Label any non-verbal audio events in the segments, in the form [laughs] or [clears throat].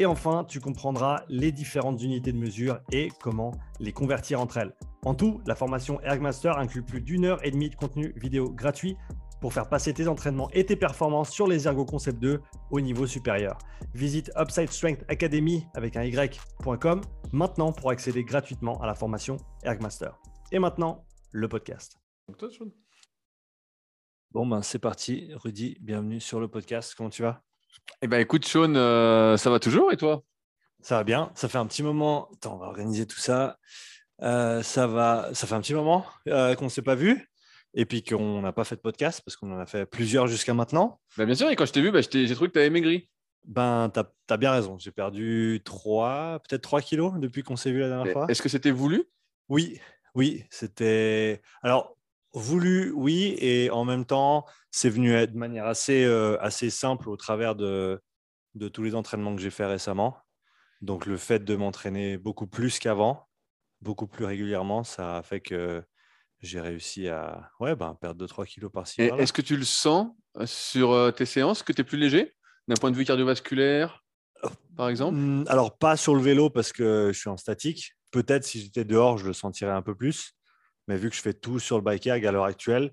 Et enfin, tu comprendras les différentes unités de mesure et comment les convertir entre elles. En tout, la formation Ergmaster inclut plus d'une heure et demie de contenu vidéo gratuit pour faire passer tes entraînements et tes performances sur les Ergo Concept 2 au niveau supérieur. Visite Upside Strength Academy avec un y.com maintenant pour accéder gratuitement à la formation Ergmaster. Et maintenant, le podcast. Bon, ben c'est parti. Rudy, bienvenue sur le podcast. Comment tu vas? Eh ben écoute, Sean, euh, ça va toujours et toi? Ça va bien. Ça fait un petit moment. Attends, on va organiser tout ça. Euh, ça va. Ça fait un petit moment euh, qu'on ne s'est pas vu et puis qu'on n'a pas fait de podcast parce qu'on en a fait plusieurs jusqu'à maintenant. Bah, bien sûr, et quand je t'ai vu, bah, j'ai trouvé que tu avais maigri. Ben, tu as, bien raison. J'ai perdu 3, peut-être 3 kilos depuis qu'on s'est vu la dernière fois. Est-ce que c'était voulu? Oui, oui. C'était. Alors, voulu, oui. Et en même temps, c'est venu de manière assez, euh, assez simple au travers de, de tous les entraînements que j'ai fait récemment. Donc, le fait de m'entraîner beaucoup plus qu'avant, beaucoup plus régulièrement, ça a fait que j'ai réussi à ouais, ben, perdre 2-3 kilos par-ci. Est-ce que tu le sens euh, sur euh, tes séances que tu es plus léger d'un point de vue cardiovasculaire, par exemple? Mmh, Alors, pas sur le vélo parce que je suis en statique. Peut-être si j'étais dehors, je le sentirais un peu plus. Mais vu que je fais tout sur le bike erg à l'heure actuelle,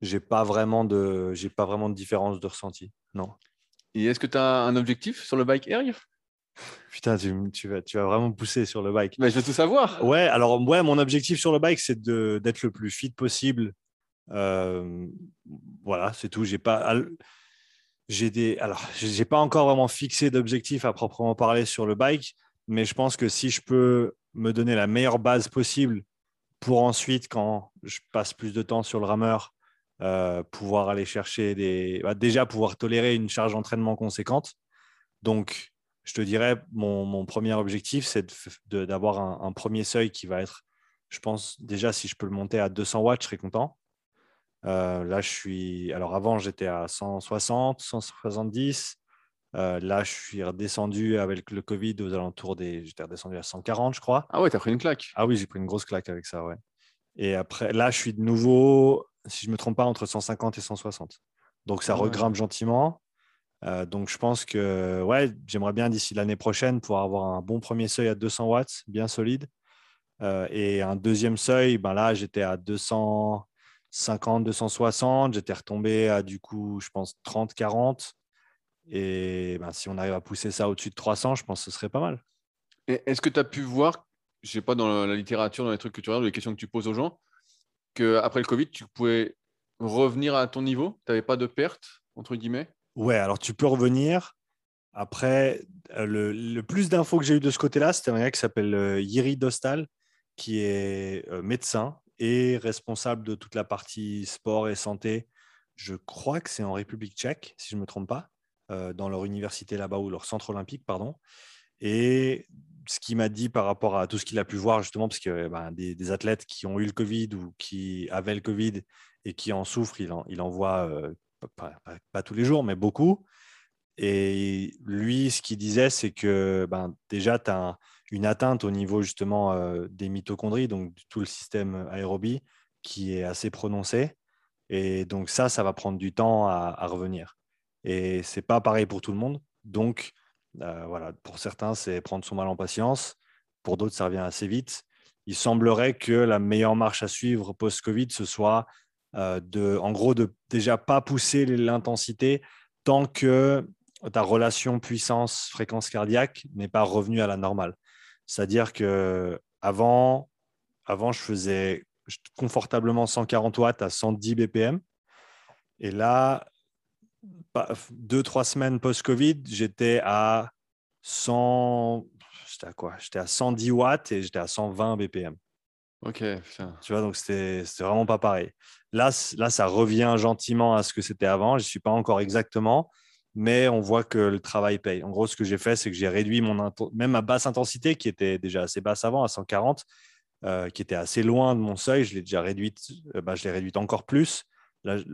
j'ai pas vraiment de j'ai pas vraiment de différence de ressenti. Non. Et est-ce que tu as un objectif sur le bike erg Putain, tu, vas, tu vas vraiment pousser sur le bike. Mais je veux tout savoir. Ouais, alors ouais, mon objectif sur le bike, c'est d'être le plus fit possible. Euh, voilà, c'est tout. J'ai pas, j'ai des, alors j'ai pas encore vraiment fixé d'objectif à proprement parler sur le bike, mais je pense que si je peux me donner la meilleure base possible pour ensuite, quand je passe plus de temps sur le rameur, euh, pouvoir aller chercher des, bah, déjà pouvoir tolérer une charge d'entraînement conséquente. Donc je te dirais, mon, premier objectif, c'est d'avoir un, premier seuil qui va être, je pense, déjà, si je peux le monter à 200 watts, je serais content. Euh, là, je suis. Alors, avant, j'étais à 160, 170. Euh, là, je suis redescendu avec le Covid aux alentours des. J'étais redescendu à 140, je crois. Ah ouais, t'as pris une claque. Ah oui, j'ai pris une grosse claque avec ça, ouais. Et après, là, je suis de nouveau, si je ne me trompe pas, entre 150 et 160. Donc, ça ah regrimpe gentiment. Euh, donc, je pense que ouais, j'aimerais bien d'ici l'année prochaine pouvoir avoir un bon premier seuil à 200 watts, bien solide. Euh, et un deuxième seuil, ben là, j'étais à 250, 260. J'étais retombé à du coup, je pense, 30, 40. Et ben, si on arrive à pousser ça au-dessus de 300, je pense que ce serait pas mal. Est-ce que tu as pu voir, je ne sais pas, dans la littérature, dans les trucs que tu regardes, les questions que tu poses aux gens, qu'après le Covid, tu pouvais revenir à ton niveau? Tu n'avais pas de perte, entre guillemets? Ouais, alors tu peux revenir. Après, euh, le, plus d'infos que j'ai eu de ce côté-là, c'était un gars qui s'appelle euh, Yiri Dostal, qui est euh, médecin et responsable de toute la partie sport et santé. Je crois que c'est en République tchèque, si je ne me trompe pas, dans leur université là-bas ou leur centre olympique, pardon. Et ce qu'il m'a dit par rapport à tout ce qu'il a pu voir, justement, parce que ben, des, athlètes qui ont eu le Covid ou qui avaient le Covid et qui en souffrent, il en, voit pas, tous les jours, mais beaucoup. Et lui, ce qu'il disait, c'est que ben, déjà, tu as une atteinte au niveau justement euh, des mitochondries, donc tout le système aérobie, qui est assez prononcé. Et donc ça, ça va prendre du temps à, revenir. Et c'est pas pareil pour tout le monde. Donc euh, voilà, pour certains, c'est prendre son mal en patience. Pour d'autres, ça revient assez vite. Il semblerait que la meilleure marche à suivre post-Covid, ce soit euh, de, en gros, de déjà pas pousser l'intensité tant que ta relation puissance-fréquence cardiaque n'est pas revenue à la normale. C'est-à-dire que avant, avant, je faisais confortablement 140 watts à 110 BPM. Et là, deux, trois semaines post-Covid, j'étais à 100, j'étais à quoi? J'étais à 110 watts et j'étais à 120 BPM. Ok, Tu vois, donc c'était vraiment pas pareil. Là, là, ça revient gentiment à ce que c'était avant. Je ne suis pas encore exactement, mais on voit que le travail paye. En gros, ce que j'ai fait, c'est que j'ai réduit mon même ma basse intensité, qui était déjà assez basse avant, à 140, euh, qui était assez loin de mon seuil. Je l'ai déjà réduite, euh, bah, je l'ai réduite encore plus.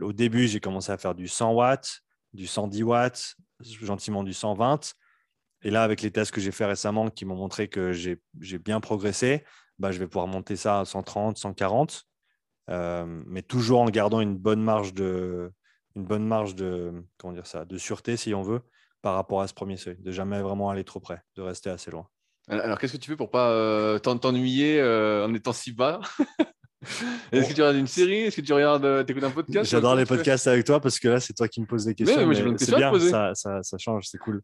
Au début, j'ai commencé à faire du 100 watts, du 110 watts, gentiment du 120. Et là, avec les tests que j'ai fait récemment qui m'ont montré que j'ai bien progressé, bah, je vais pouvoir monter ça à 130, 140, euh, mais toujours en gardant une bonne marge de, une bonne marge de, comment dire ça, de sûreté, si on veut, par rapport à ce premier seuil, de jamais vraiment aller trop près, de rester assez loin. Alors, qu'est-ce que tu fais pour pas euh, t'ennuyer euh, en étant si bas? [laughs] Est-ce que tu regardes une série? Est-ce que tu regardes, euh, écoutes un podcast? J'adore les podcasts avec toi parce que là, c'est toi qui me poses des questions. Mais, c'est bien, ça, ça, ça, change, c'est cool.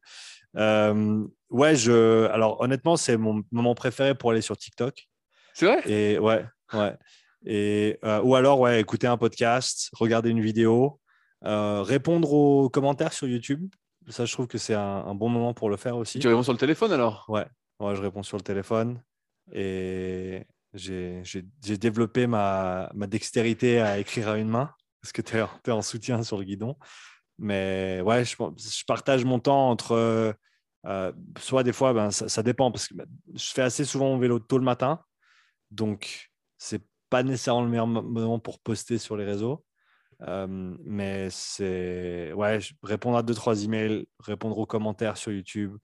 ouais, je... alors honnêtement, c'est mon moment préféré pour aller sur TikTok. C'est vrai? Et ouais, ouais. Et, ou alors, ouais, écouter un podcast, regarder une vidéo, répondre aux commentaires sur YouTube. Ça, je trouve que c'est un, un, bon moment pour le faire aussi. Tu réponds sur le téléphone alors? Ouais, Ouais, je réponds sur le téléphone et j'ai développé ma, ma, dextérité à écrire à une main parce que tu es, en soutien sur le guidon. Mais ouais, je, je partage mon temps entre. Euh, soit des fois, ben, ça, dépend parce que ben, je fais assez souvent mon vélo tôt le matin. Donc, c'est pas nécessairement le meilleur moment pour poster sur les réseaux. Euh, mais c'est ouais, répondre à deux, trois emails, répondre aux commentaires sur YouTube,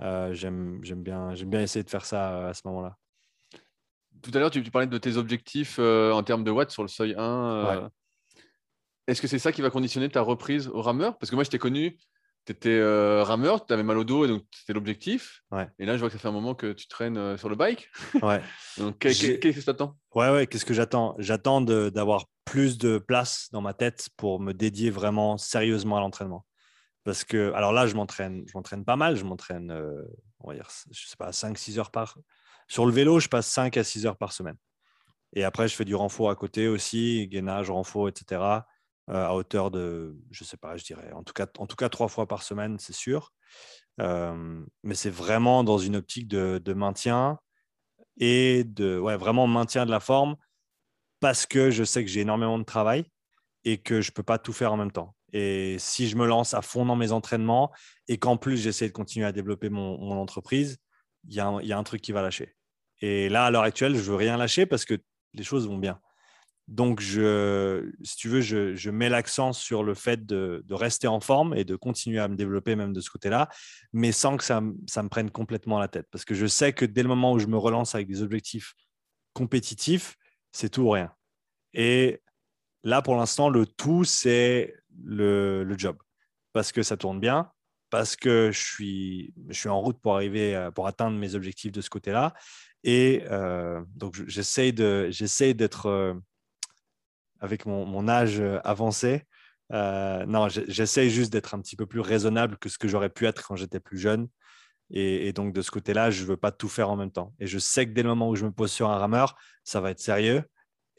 euh, j'aime bien, bien essayer de faire ça euh, à ce moment-là. Tout à l'heure, tu, parlais de tes objectifs euh, en termes de watts sur le seuil 1. Est-ce que c'est ça qui va conditionner ta reprise au rameur? Parce que moi, je t'ai connu, tu étais rameur, tu avais mal au dos et donc c'était l'objectif. Et là, je vois que ça fait un moment que tu traînes sur le bike. [laughs] Ouais. [laughs] donc, qu'est-ce que tu attends Ouais, ouais, qu'est-ce que j'attends? J'attends d'avoir plus de place dans ma tête pour me dédier vraiment sérieusement à l'entraînement. Parce que, alors là, je m'entraîne, je m'entraîne pas mal. Je m'entraîne, euh, on va dire, je sais pas, 5-6 heures par. Sur le vélo, je passe 5 à 6 heures par semaine. Et après, je fais du renfort à côté aussi, gainage, renfort, etc. Euh, à hauteur de, je sais pas, je dirais, en tout cas, en tout cas trois fois par semaine, c'est sûr. Euh, mais c'est vraiment dans une optique de, maintien et de, ouais, vraiment maintien de la forme parce que je sais que j'ai énormément de travail et que je peux pas tout faire en même temps. Et si je me lance à fond dans mes entraînements et qu'en plus j'essaie de continuer à développer mon, entreprise, il y, a un truc qui va lâcher. Et là, à l'heure actuelle, je veux rien lâcher parce que les choses vont bien. Donc, si tu veux, je, mets l'accent sur le fait de, rester en forme et de continuer à me développer même de ce côté-là, mais sans que ça, me prenne complètement la tête. Parce que je sais que dès le moment où je me relance avec des objectifs compétitifs, c'est tout ou rien. Et là, pour l'instant, le tout, c'est le, job parce que ça tourne bien, parce que je suis, en route pour arriver, pour atteindre mes objectifs de ce côté-là. Et euh, donc, j'essaye d'être, euh, avec mon, âge avancé, euh, non, j'essaye juste d'être un petit peu plus raisonnable que ce que j'aurais pu être quand j'étais plus jeune. Et, donc, de ce côté-là, je ne veux pas tout faire en même temps. Et je sais que dès le moment où je me pose sur un rameur, ça va être sérieux.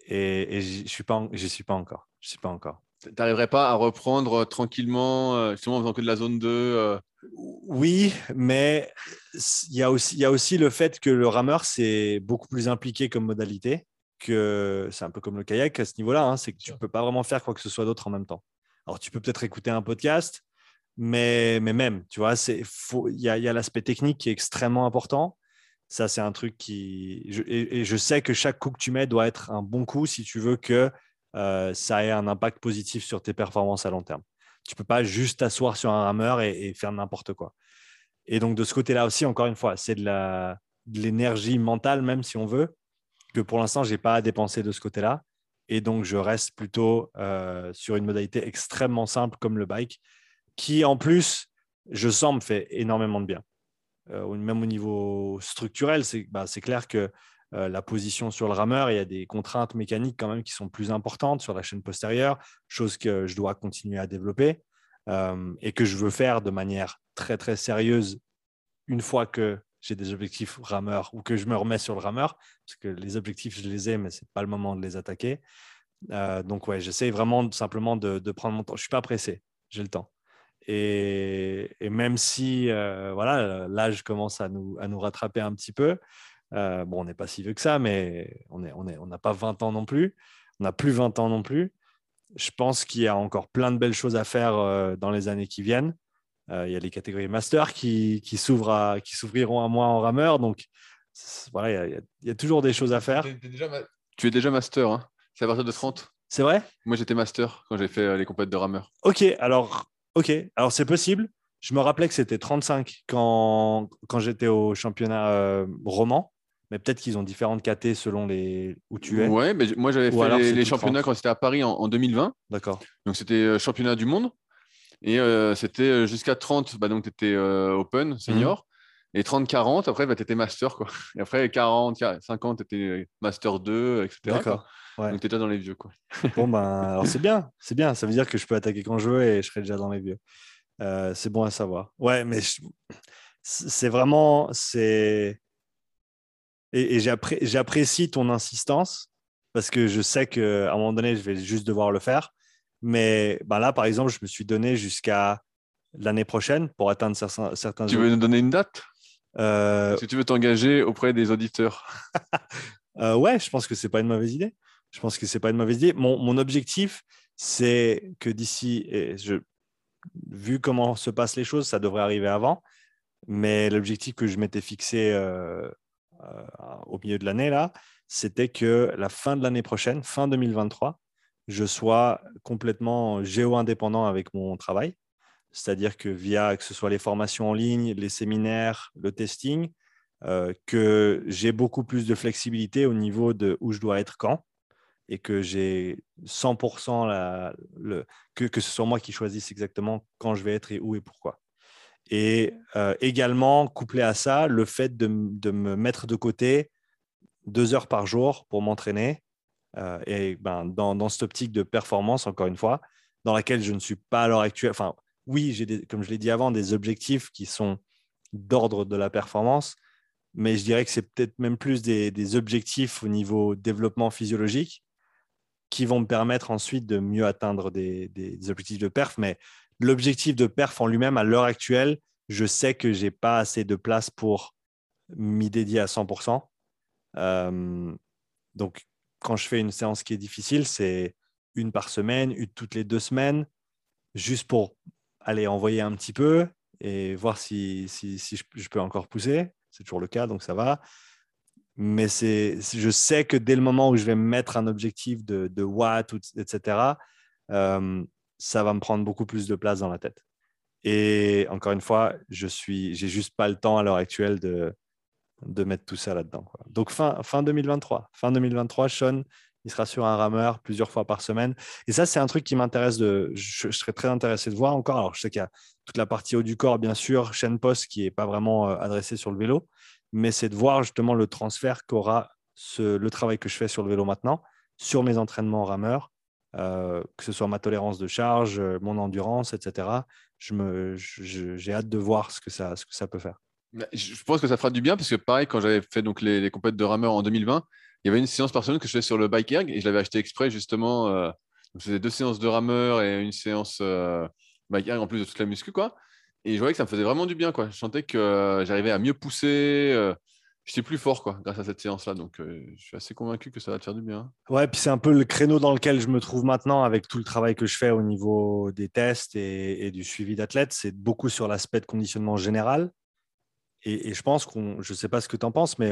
Et, je ne suis, pas, encore. Je suis pas encore n'arriverais pas à reprendre euh, tranquillement, euh, justement en faisant que de la zone 2 euh? Oui, mais il y, a aussi, il y a aussi le fait que le rameur, c'est beaucoup plus impliqué comme modalité, que c'est un peu comme le kayak à ce niveau-là, hein, c'est que tu ne peux pas vraiment faire quoi que ce soit d'autre en même temps. Alors, tu peux peut-être écouter un podcast, mais, mais même, tu vois, il y a, y a l'aspect technique qui est extrêmement important. Ça, c'est un truc qui. et, je sais que chaque coup que tu mets doit être un bon coup si tu veux que euh, ça ait un impact positif sur tes performances à long terme. Tu ne peux pas juste t'asseoir sur un rameur et, faire n'importe quoi. Et donc, de ce côté-là aussi, encore une fois, c'est de l'énergie mentale, même si on veut, que pour l'instant, je n'ai pas à dépenser de ce côté-là. Et donc, je reste plutôt euh, sur une modalité extrêmement simple comme le bike, qui en plus, je sens, me fait énormément de bien. Euh, même au niveau structurel, c'est bah, clair que euh, la position sur le rameur. Il y a des contraintes mécaniques quand même qui sont plus importantes sur la chaîne postérieure, chose que je dois continuer à développer euh, et que je veux faire de manière très très sérieuse une fois que j'ai des objectifs rameur ou que je me remets sur le rameur, parce que les objectifs, je les ai, mais ce n'est pas le moment de les attaquer. Euh, donc, ouais, j'essaie vraiment simplement de, prendre mon temps. Je ne suis pas pressé, j'ai le temps. Et, même si voilà, l'âge commence à nous, à nous rattraper un petit peu, euh, bon, on n'est pas si vieux que ça, mais on n'a on est, on pas 20 ans non plus. On n'a plus 20 ans non plus. je pense qu'il y a encore plein de belles choses à faire dans les années qui viennent. il y a les catégories master qui, qui s'ouvriront à moi en rameur. Donc, voilà, il y, a, toujours des choses à faire. Tu es déjà master, hein c'est à partir de 30. C'est vrai? Moi, j'étais master quand j'ai fait les compètes de rameur. Ok, alors, ok, alors c'est possible. Je me rappelais que c'était 35 quand, quand j'étais au championnat euh, roman, mais peut-être qu'ils ont différentes KT selon les où tu es. Ouais, mais moi j'avais fait les, championnats quand c'était à Paris en, 2020. D'accord. Donc c'était euh, championnat du monde et euh, c'était jusqu'à 30, bah, donc tu étais open, senior. Mhm. Et 30-40, après, bah, tu étais master. Quoi. Et après, 40, 50, tu étais master 2, etc. D'accord. Donc, tu étais déjà dans les vieux. Quoi. bon, ben, [laughs] alors c'est bien. C'est bien. Ça veut dire que je peux attaquer quand je veux et je serai déjà dans les vieux. Euh, c'est bon à savoir. Ouais, mais c'est vraiment. c'est Et, et j'apprécie ton insistance parce que je sais qu'à un moment donné, je vais juste devoir le faire. Mais ben là, par exemple, je me suis donné jusqu'à l'année prochaine pour atteindre certains. certains tu veux nous donner une date? Euh... Que tu veux t'engager auprès des auditeurs [laughs] euh, Ouais, je pense que c'est pas une mauvaise idée. Je pense que c'est pas une mauvaise idée. Mon, mon objectif, c'est que d'ici, je, vu comment se passent les choses, ça devrait arriver avant. Mais l'objectif que je m'étais fixé euh, au milieu de l'année, là, c'était que la fin de l'année prochaine, fin 2023, je sois complètement géo-indépendant avec mon travail. C'est-à-dire que via que ce soit les formations en ligne, les séminaires, le testing, euh, que j'ai beaucoup plus de flexibilité au niveau de où je dois être quand et que j'ai 100% la, le, que, que ce soit moi qui choisisse exactement quand je vais être et où et pourquoi. Et euh, également, couplé à ça, le fait de, me mettre de côté deux heures par jour pour m'entraîner. Euh, et ben, dans, dans, cette optique de performance, encore une fois, dans laquelle je ne suis pas à l'heure actuelle. Enfin, oui, j'ai, comme je l'ai dit avant, des objectifs qui sont d'ordre de la performance, mais je dirais que c'est peut-être même plus des, des objectifs au niveau développement physiologique qui vont me permettre ensuite de mieux atteindre des, objectifs de perf. Mais l'objectif de perf en lui-même, à l'heure actuelle, je sais que je n'ai pas assez de place pour m'y dédier à 100%. Euh, donc, quand je fais une séance qui est difficile, c'est une par semaine, une toutes les deux semaines, juste pour aller envoyer un petit peu et voir si, si, je peux encore pousser. C'est toujours le cas, donc ça va mais c'est, je sais que dès le moment où je vais me mettre un objectif de, de watts, etc., ça va me prendre beaucoup plus de place dans la tête. Et encore une fois, je suis, j'ai juste pas le temps à l'heure actuelle de, de mettre tout ça là-dedans. Donc fin, fin 2023, fin 2023, Sean, il sera sur un rameur plusieurs fois par semaine. Et ça, c'est un truc qui m'intéresse de, je, serais très intéressé de voir encore. Alors, je sais qu'il y a toute la partie haut du corps, bien sûr, chaîne post qui est pas vraiment euh, adressée sur le vélo, mais c'est de voir justement le transfert qu'aura le travail que je fais sur le vélo maintenant sur mes entraînements rameurs, euh, que ce soit ma tolérance de charge, euh, mon endurance, etc. Je j'ai hâte de voir ce que, ça, ce que ça peut faire. Je pense que ça fera du bien parce que pareil, quand j'avais fait donc les, les compètes de rameurs en 2020, il y avait une séance par semaine que je faisais sur le bike erg et je l'avais acheté exprès justement. Euh, je faisais deux séances de rameur et une séance euh, bike erg en plus de toute la muscu quoi. Et je voyais que ça me faisait vraiment du bien. Quoi. Je sentais que j'arrivais à mieux pousser. J'étais plus fort quoi, grâce à cette séance-là. Donc, euh, je suis assez convaincu que ça va te faire du bien. Ouais, puis c'est un peu le créneau dans lequel je me trouve maintenant avec tout le travail que je fais au niveau des tests et, du suivi d'athlètes. C'est beaucoup sur l'aspect de conditionnement général. Et, je pense qu'on, je ne sais pas ce que tu en penses, mais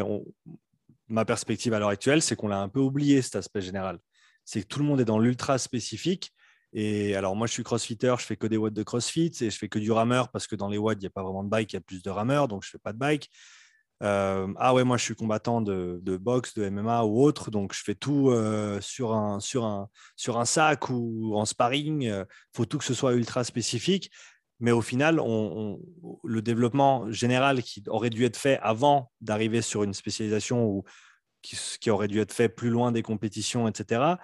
ma perspective à l'heure actuelle, c'est qu'on l'a un peu oublié cet aspect général. C'est que tout le monde est dans l'ultra spécifique et alors, moi, je suis crossfitter, je fais que des watts de crossfit et je fais que du rameur parce que dans les watts, il n'y a pas vraiment de bike, il y a plus de rameurs, donc je ne fais pas de bike. Euh, ah ouais, moi, je suis combattant de, boxe, de MMA ou autre, donc je fais tout euh, sur, un, sur, un, sur un sac ou en sparring. Il euh, faut tout que ce soit ultra spécifique. Mais au final, on, le développement général qui aurait dû être fait avant d'arriver sur une spécialisation ou qui, qui, aurait dû être fait plus loin des compétitions, etc.,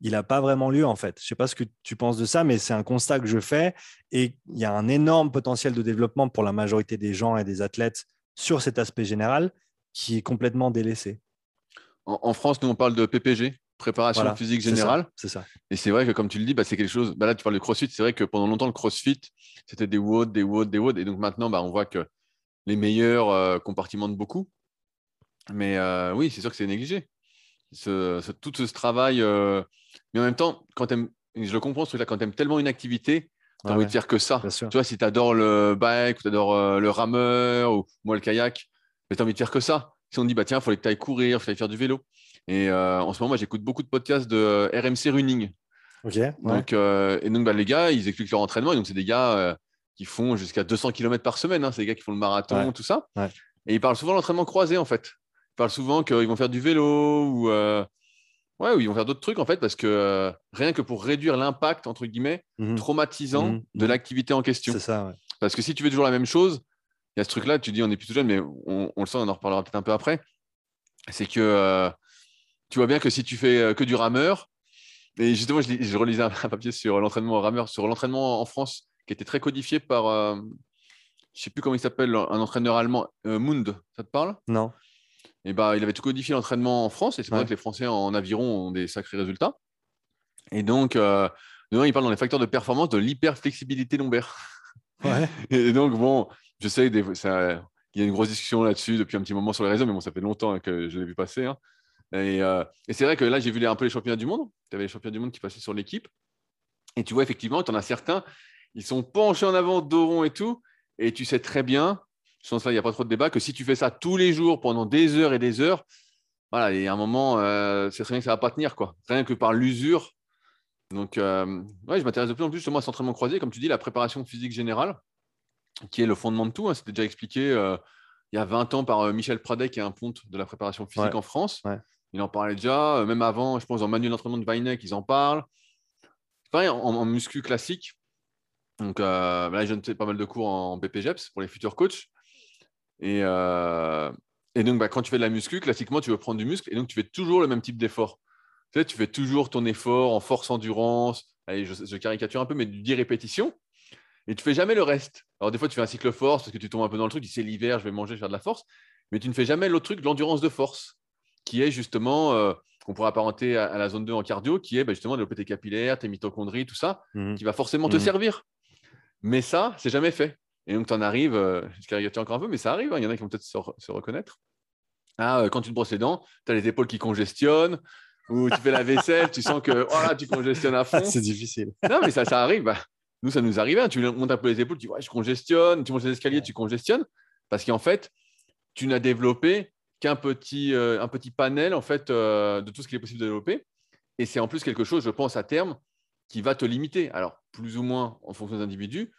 il n'a pas vraiment lieu en fait. Je ne sais pas ce que tu penses de ça, mais c'est un constat que je fais et il y a un énorme potentiel de développement pour la majorité des gens et des athlètes sur cet aspect général qui est complètement délaissé. En, France, nous on parle de PPG, préparation physique générale. C'est ça, Et c'est vrai que comme tu le dis, bah, c'est quelque chose. Bah, là, tu parles de CrossFit. C'est vrai que pendant longtemps, le CrossFit, c'était des WOD, des WOD, des WOD. Et donc maintenant, bah, on voit que les meilleurs euh, compartimentent beaucoup. Mais euh, oui, c'est sûr que c'est négligé. tout ce travail. Euh, mais en même temps, quand je le comprends, ce truc-là, quand tu aimes tellement une activité, tu as Ouais, envie ouais. de faire que ça. Tu vois, si tu adores le bike, ou tu adores le rameur, ou moi le kayak, mais tu as envie de faire que ça. Si on te dit, bah tiens, il faut que tu ailles courir, il ailles faire du vélo. Et euh, en ce moment, moi, j'écoute beaucoup de podcasts de euh, RMC Running. Ok. ouais. Donc, euh, et donc, bah, les gars, ils expliquent leur entraînement. Et donc, c'est des gars euh, qui font jusqu'à 200 km par semaine. hein. C'est des gars qui font le marathon, tout ça. Et ils parlent souvent de l'entraînement croisé, en fait. Ils parlent souvent qu'ils vont faire du vélo ou, euh, ouais, ou ils vont faire d'autres trucs, en fait, parce que euh, rien que pour réduire l'impact, entre guillemets, Mhm. traumatisant Mhm. de Mhm. l'activité en question. C'est ça. ouais. Parce que si tu fais toujours la même chose, il y a ce truc-là, tu dis on est plutôt jeune, mais on, on le sent, on en reparlera peut-être un peu après. C'est que euh, tu vois bien que si tu fais euh, que du rameur, et justement, je, je relisais [laughs] un, papier sur l'entraînement au rameur, sur l'entraînement en France, qui était très codifié par, euh, je sais plus comment il s'appelle, un entraîneur allemand, Mund, ça te parle? Non. Et bah, il avait tout codifié l'entraînement en France, et c'est pour ça que les Français en aviron ont des sacrés résultats. Et donc, euh, il parle dans les facteurs de performance de l'hyperflexibilité lombaire. Ouais. [laughs] Et donc, bon, je sais, des, ça, il y a une grosse discussion là-dessus depuis un petit moment sur les réseaux, mais bon, ça fait longtemps que je l'ai vu passer. hein. Et, euh, et c'est vrai que là, j'ai vu les- un peu les championnats du monde. Tu avais les championnats du monde qui passaient sur l'équipe. Et tu vois, effectivement, tu en as certains, ils sont penchés en avant, dos rond et tout. Et tu sais très bien, je pense là, il n'y a pas trop de débat, que si tu fais ça tous les jours pendant des heures et des heures, voilà, il y a un moment, euh, c'est très bien que ça ne va pas tenir, quoi. Rien que par l'usure. Donc, euh, ouais, je m'intéresse de plus en plus justement à cet entraînement croisé, comme tu dis, la préparation physique générale, qui est le fondement de tout. hein. C'était déjà expliqué euh, il y a 20 ans par euh, Michel Pradet, qui est un ponte de la préparation physique Ouais. en France. Ouais. Il en parlait déjà, même avant, je pense, dans manuel d'entraînement de Weineck, ils en parlent. C'est pareil, en, en muscu classique. Donc euh, là, je donne pas mal de cours en BPGEPS pour les futurs coachs. Et, euh, et donc, bah, quand tu fais de la muscu, classiquement, tu veux prendre du muscle et donc tu fais toujours le même type d'effort. Tu sais, tu fais toujours ton effort en force endurance. Allez, je, je caricature un peu, mais du 10 répétitions. Et tu fais jamais le reste. Alors, des fois, tu fais un cycle force parce que tu tombes un peu dans le truc. Tu sais, l'hiver, je vais manger, je vais faire de la force. Mais tu ne fais jamais l'autre truc, l'endurance de force, qui est justement, euh, qu'on pourrait apparenter à, à la zone 2 en cardio, qui est bah, justement développer tes capillaires, tes mitochondries, tout ça, Mhm. qui va forcément te Mhm. servir. Mais ça, c'est jamais fait. Et donc, tu en arrives, euh, je caricature encore un peu, mais ça arrive. hein, Il y en a qui vont peut-être se, re- se reconnaître. Ah, euh, quand tu te brosses les dents, tu as les épaules qui congestionnent, ou tu fais la vaisselle, tu sens que oh là, tu congestionnes à fond. [laughs] c'est difficile. Non, mais ça, ça arrive. Bah, nous, ça nous arrive. hein. Tu montes un peu les épaules, tu dis ouais, je congestionne. Tu montes les escaliers, tu congestionnes. Parce qu'en fait, tu n'as développé qu'un petit, euh, un petit panel en fait, euh, de tout ce qu'il est possible de développer. Et c'est en plus quelque chose, je pense, à terme, qui va te limiter. Alors, plus ou moins en fonction des individus.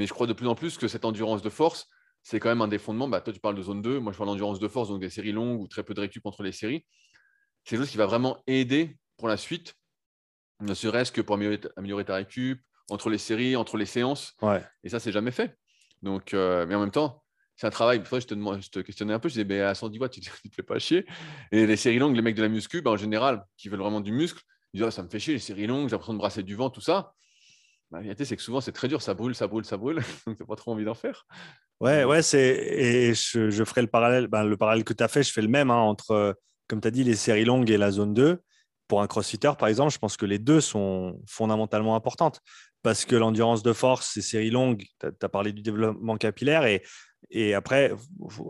Mais je crois de plus en plus que cette endurance de force, c'est quand même un des fondements. Bah, toi, tu parles de zone 2. Moi, je parle d'endurance de force, donc des séries longues ou très peu de récup entre les séries. C'est quelque chose qui va vraiment aider pour la suite, ne serait-ce que pour améliorer, améliorer ta récup, entre les séries, entre les séances. Ouais. Et ça, c'est jamais fait. Donc, euh, mais en même temps, c'est un travail. Je te, demande, je te questionnais un peu. Je disais, mais à 110 watts, tu, [laughs] tu te fais pas chier. Et les séries longues, les mecs de la muscu, bah, en général, qui veulent vraiment du muscle, ils disent, Ah, ça me fait chier, les séries longues, j'ai l'impression de brasser du vent, tout ça. La vérité, c'est que souvent, c'est très dur. Ça brûle, ça brûle, ça brûle. [laughs] Donc, tu n'as pas trop envie d'en faire. Ouais, ouais, c'est et je, je ferai le parallèle, ben, le parallèle que tu as fait, je fais le même hein, entre, euh, comme tu as dit, les séries longues et la zone 2. Pour un crossfitter, par exemple, je pense que les deux sont fondamentalement importantes parce que l'endurance de force, ces séries longues, tu as, parlé du développement capillaire et, et après,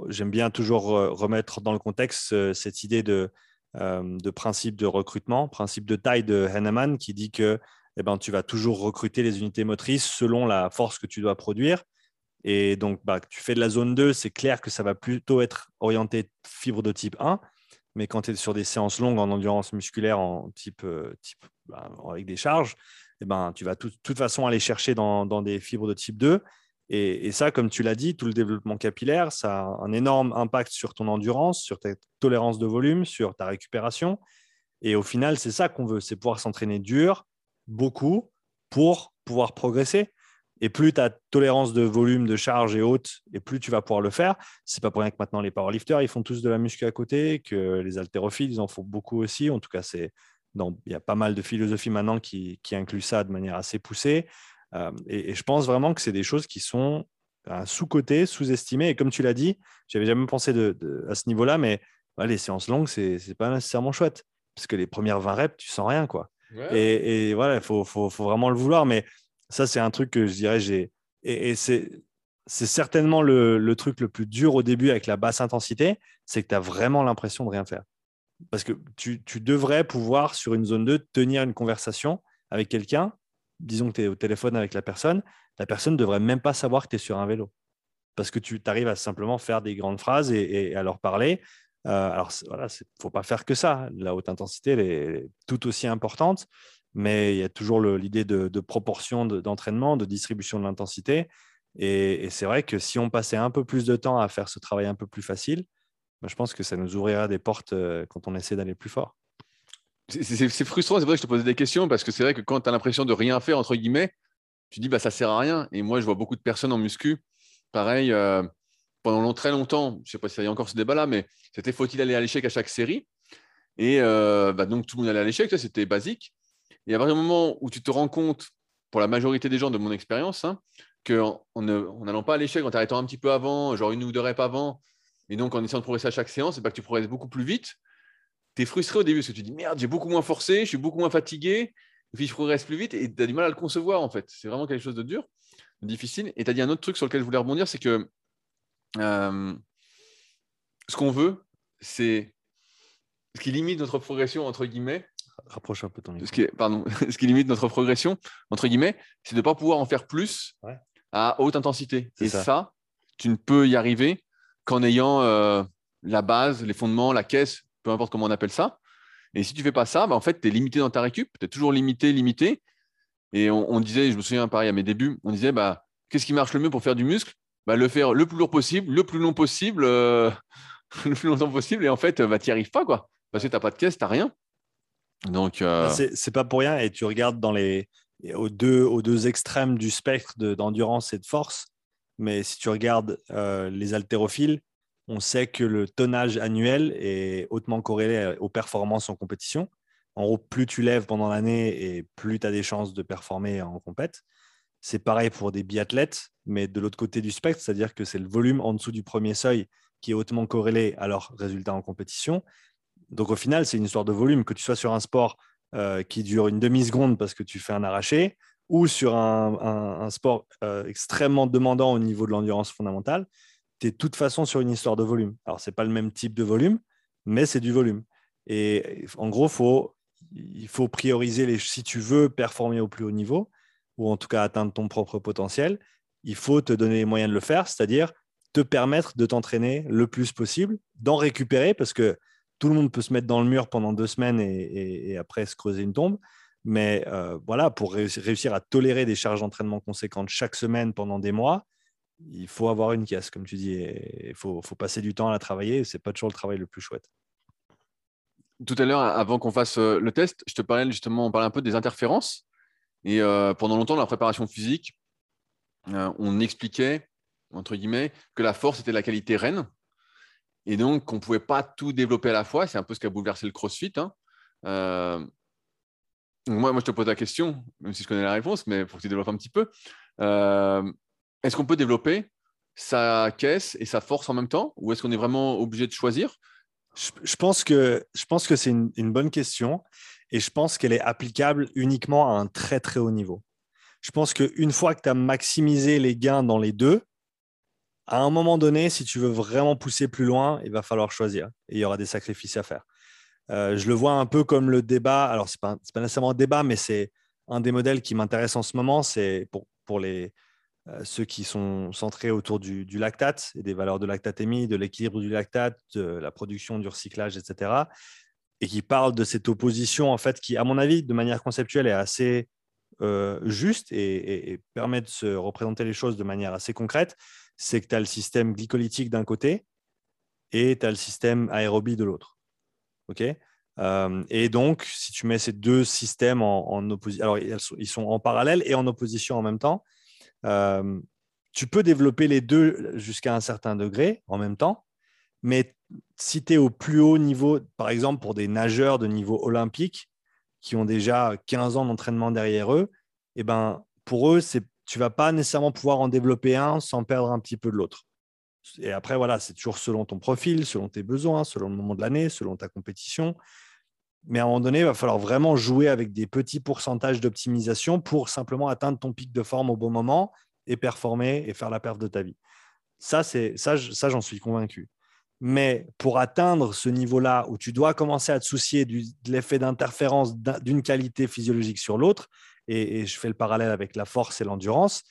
j'aime bien toujours euh, remettre dans le contexte euh, cette idée de, de principe de recrutement, principe de taille de Henneman qui dit que eh ben, tu vas toujours recruter les unités motrices selon la force que tu dois produire. Et donc, bah, tu fais de la zone 2, c'est clair que ça va plutôt être orienté fibre de type 1. Mais quand tu es sur des séances longues en endurance musculaire en type, euh, type bah, avec des charges, eh ben, tu vas de toute façon aller chercher dans, dans, des fibres de type 2. Et, et ça, comme tu l'as dit, tout le développement capillaire, ça a un énorme impact sur ton endurance, sur ta tolérance de volume, sur ta récupération. Et au final, c'est ça qu'on veut, c'est pouvoir s'entraîner dur, beaucoup, pour pouvoir progresser. Et plus ta tolérance de volume, de charge est haute, et plus tu vas pouvoir le faire. C'est pas pour rien que maintenant les powerlifters, ils font tous de la muscu à côté, que les haltérophiles, ils en font beaucoup aussi. En tout cas, c'est il y a pas mal de philosophies maintenant qui, qui incluent ça de manière assez poussée. Euh, et, je pense vraiment que c'est des choses qui sont euh, sous-cotées, sous-estimées. Et comme tu l'as dit, j'avais jamais pensé de, à ce niveau-là, mais ouais, les séances longues, c'est pas nécessairement chouette. Parce que les premières 20 reps, tu sens rien. quoi. Et, et, voilà, il faut, vraiment le vouloir. Mais ça, c'est un truc que je dirais, j'ai. Et, et c'est certainement le, truc le plus dur au début avec la basse intensité, c'est que tu as vraiment l'impression de rien faire. Parce que tu, tu, devrais pouvoir, sur une zone 2, tenir une conversation avec quelqu'un disons que tu es au téléphone avec la personne, la personne ne devrait même pas savoir que tu es sur un vélo. Parce que tu arrives à simplement faire des grandes phrases et, à leur parler. Euh, alors, voilà, il ne faut pas faire que ça. La haute intensité, est tout aussi importante, mais il y a toujours l'idée de, proportion d'entraînement, de, distribution de l'intensité. Et, c'est vrai que si on passait un peu plus de temps à faire ce travail un peu plus facile, bah, je pense que ça nous ouvrira des portes euh, quand on essaie d'aller plus fort. C'est frustrant, c'est vrai que je te posais des questions parce que c'est vrai que quand tu as l'impression de rien faire, entre guillemets, tu dis bah ça sert à rien. Et moi, je vois beaucoup de personnes en muscu, pareil, euh, pendant très longtemps, je sais pas si ça y a encore ce débat-là, mais c'était faut-il aller à l'échec à chaque série? Et euh, bah, donc tout le monde allait à l'échec, c'était basique. Et à partir du moment où tu te rends compte, pour la majorité des gens de mon expérience, hein, qu'en n'allant pas à l'échec, en t'arrêtant un petit peu avant, genre une ou deux reps avant, et donc en essayant de progresser à chaque séance, c'est pas que tu progresses beaucoup plus vite. Tu es frustré au début parce que tu dis merde, j'ai beaucoup moins forcé, je suis beaucoup moins fatigué, et puis je progresse plus vite et tu as du mal à le concevoir en fait. C'est vraiment quelque chose de dur, de difficile. Et tu as dit un autre truc sur lequel je voulais rebondir, c'est que euh, ce qu'on veut, c'est ce qui limite notre progression, entre guillemets. Rapproche un peu ton ce qui, pardon, [laughs] ce qui limite notre progression, entre guillemets, c'est de ne pas pouvoir en faire plus à haute intensité. Et ça. tu ne peux y arriver qu'en ayant euh, la base, les fondements, la caisse, peu importe comment on appelle ça. Et si tu fais pas ça, bah, en fait, tu es limité dans ta récup, tu es toujours limité, limité. Et on, disait, je me souviens pareil à mes débuts, on disait, bah, qu'est-ce qui marche le mieux pour faire du muscle? Bah, Le faire le plus lourd possible, le plus long possible, euh, [laughs] le plus longtemps possible. Et en fait, bah, tu n'y arrives pas, quoi. Parce que tu n'as pas de caisse, tu n'as rien. Donc, euh... Bah, c'est pas pour rien. Et tu regardes dans les, aux, deux, aux deux extrêmes du spectre d'endurance et de force. Mais si tu regardes euh, les haltérophiles, on sait que le tonnage annuel est hautement corrélé aux performances en compétition. En gros, plus tu lèves pendant l'année et plus tu as des chances de performer en compète. C'est pareil pour des biathlètes, mais de l'autre côté du spectre, c'est-à-dire que c'est le volume en dessous du premier seuil qui est hautement corrélé à leurs résultats en compétition. Donc au final, c'est une histoire de volume, que tu sois sur un sport euh, qui dure une demi-seconde parce que tu fais un arraché, ou sur un, sport euh, extrêmement demandant au niveau de l'endurance fondamentale, tu es de toute façon sur une histoire de volume. Alors, ce n'est pas le même type de volume, mais c'est du volume. Et en gros, il faut prioriser les, si tu veux performer au plus haut niveau, ou en tout cas atteindre ton propre potentiel, il faut te donner les moyens de le faire, c'est-à-dire te permettre de t'entraîner le plus possible, d'en récupérer, parce que tout le monde peut se mettre dans le mur pendant deux semaines et, après se creuser une tombe. Mais euh, voilà, pour réussir à tolérer des charges d'entraînement conséquentes chaque semaine pendant des mois, il faut avoir une caisse, comme tu dis. Il faut, passer du temps à la travailler. Ce n'est pas toujours le travail le plus chouette. Tout à l'heure, avant qu'on fasse euh, le test, je te parlais justement, on parlait un peu des interférences. Et euh, pendant longtemps, dans la préparation physique, euh, on expliquait, entre guillemets, que la force était la qualité reine. Et donc, qu'on ne pouvait pas tout développer à la fois. C'est un peu ce qui a bouleversé le crossfit. Hein. moi, moi, je te pose la question, même si je connais la réponse, mais pour que tu développes un petit peu est-ce qu'on peut développer sa caisse et sa force en même temps? Ou est-ce qu'on est vraiment obligé de choisir? Je, pense que, je pense que c'est une, bonne question et je pense qu'elle est applicable uniquement à un très très haut niveau. Je pense qu'une fois que tu as maximisé les gains dans les deux, à un moment donné, si tu veux vraiment pousser plus loin, il va falloir choisir et il y aura des sacrifices à faire. Euh, je le vois un peu comme le débat, alors ce n'est pas, nécessairement un débat, mais c'est un des modèles qui m'intéresse en ce moment, c'est pour, pour les, euh, ceux qui sont centrés autour du, lactate et des valeurs de lactatémie, de l'équilibre du lactate, de la production, du recyclage, etc. Et qui parlent de cette opposition, en fait, qui, à mon avis, de manière conceptuelle, est assez euh, juste et, permet de se représenter les choses de manière assez concrète. C'est que tu as le système glycolytique d'un côté et tu as le système aérobie de l'autre. Euh, et donc, si tu mets ces deux systèmes en, en opposition, alors ils sont en parallèle et en opposition en même temps, euh, tu peux développer les deux jusqu'à un certain degré en même temps, mais si tu es au plus haut niveau, par exemple pour des nageurs de niveau olympique qui ont déjà 15 ans d'entraînement derrière eux, eh ben, pour eux, tu vas pas nécessairement pouvoir en développer un sans perdre un petit peu de l'autre. Et après, voilà, c'est toujours selon ton profil, selon tes besoins, selon le moment de l'année, selon ta compétition. Mais à un moment donné, il va falloir vraiment jouer avec des petits pourcentages d'optimisation pour simplement atteindre ton pic de forme au bon moment et performer et faire la perte de ta vie. C'est ça j'en suis convaincu. Mais pour atteindre ce niveau-là où tu dois commencer à te soucier de l'effet d'interférence d'une qualité physiologique sur l'autre, et, je fais le parallèle avec la force et l'endurance,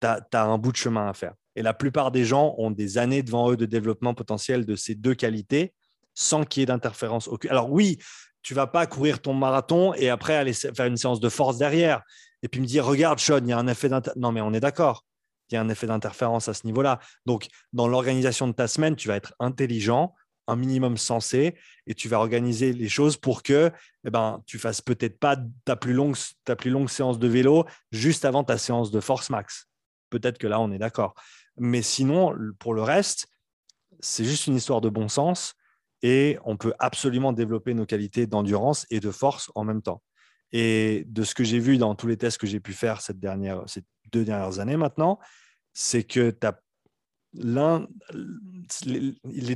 tu as, un bout de chemin à faire. Et la plupart des gens ont des années devant eux de développement potentiel de ces deux qualités sans qu'il y ait d'interférence aucune. Alors oui, tu vas pas courir ton marathon et après aller faire une séance de force derrière et puis me dire regarde Sean, il y a un effet d'interférence. Non mais on est d'accord, il y a un effet d'interférence à ce niveau-là. Donc dans l'organisation de ta semaine, tu vas être intelligent, un minimum sensé et tu vas organiser les choses pour que eh ben, tu fasses peut-être pas ta plus, longue, ta plus longue séance de vélo juste avant ta séance de force max. Peut-être que là, on est d'accord. Mais sinon, pour le reste, c'est juste une histoire de bon sens et on peut absolument développer nos qualités d'endurance et de force en même temps. Et de ce que j'ai vu dans tous les tests que j'ai pu faire ces deux dernières années maintenant, c'est que les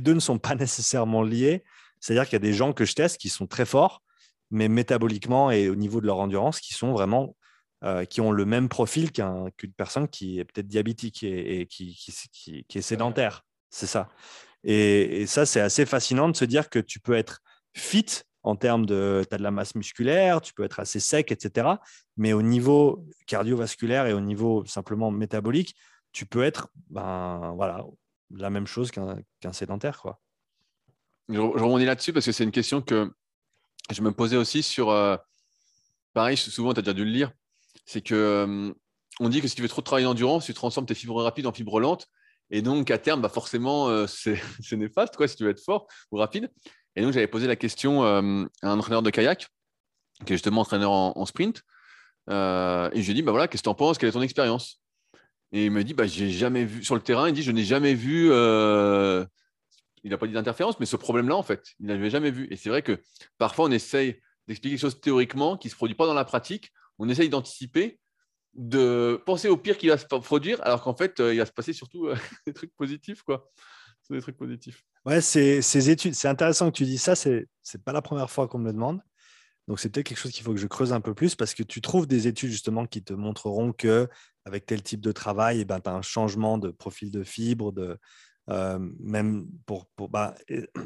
deux ne sont pas [laughs] nécessairement liés. C'est-à-dire qu'il y a des gens que je teste qui sont très forts, mais métaboliquement et au niveau de leur endurance, qui sont vraiment euh, qui ont le même profil qu'une personne qui est peut-être diabétique et, qui, est sédentaire. C'est ça. Et, ça, c'est assez fascinant de se dire que tu peux être fit en termes de, tu de la masse musculaire, tu peux être assez sec, etc. Mais au niveau cardiovasculaire et au niveau simplement métabolique, tu peux être ben, voilà, la même chose qu'un sédentaire. Quoi. Je, rebondis là-dessus parce que c'est une question que je me posais aussi sur. Euh, pareil, souvent, tu as déjà dû le lire, c'est que euh, on dit que si tu veux trop travailler d'endurance, tu transformes tes fibres rapides en fibres lentes. Et donc, à terme, bah forcément, euh, c'est [laughs] néfaste quoi, si tu veux être fort ou rapide. Et donc, j'avais posé la question euh, à un entraîneur de kayak, qui est justement entraîneur en, sprint. et je lui ai dit, bah voilà, qu'est-ce que tu en penses? Quelle est ton expérience? Et il me dit, bah, j'ai jamais vu sur le terrain, il dit, je n'ai jamais vu, il n'a pas dit d'interférence, mais ce problème-là, en fait, il n'avait jamais vu. Et c'est vrai que parfois, on essaye d'expliquer quelque chose théoriquement qui ne se produit pas dans la pratique on essaye d'anticiper, de penser au pire qui va se produire, alors qu'en fait, euh, il va se passer surtout euh, [laughs] des trucs positifs, quoi. C'est des trucs positifs. Ouais, ces études, c'est intéressant que tu dis ça. C'est n'est pas la première fois qu'on me le demande. Donc c'est peut-être quelque chose qu'il faut que je creuse un peu plus parce que tu trouves des études justement qui te montreront que avec tel type de travail, eh ben, tu as un changement de profil de fibre, de, euh, même pour, pour bah,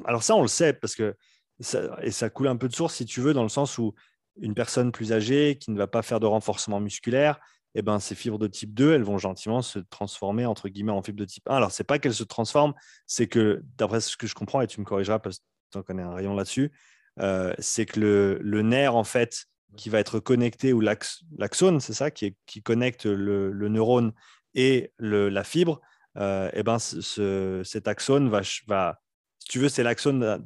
alors ça on le sait parce que ça, et ça coule un peu de source si tu veux dans le sens où une personne plus âgée qui ne va pas faire de renforcement musculaire, eh ben, ces fibres de type 2, elles vont gentiment se transformer entre guillemets en fibres de type 1. Alors, ce n'est pas qu'elles se transforment, c'est que, d'après ce que je comprends, et tu me corrigeras parce que tu en connais un rayon là-dessus, euh, c'est que le, nerf, en fait, qui va être connecté, ou l'axone, c'est ça, qui, connecte le, neurone et la fibre, euh, eh ben, cet axone va, va, si tu veux, c'est l'axone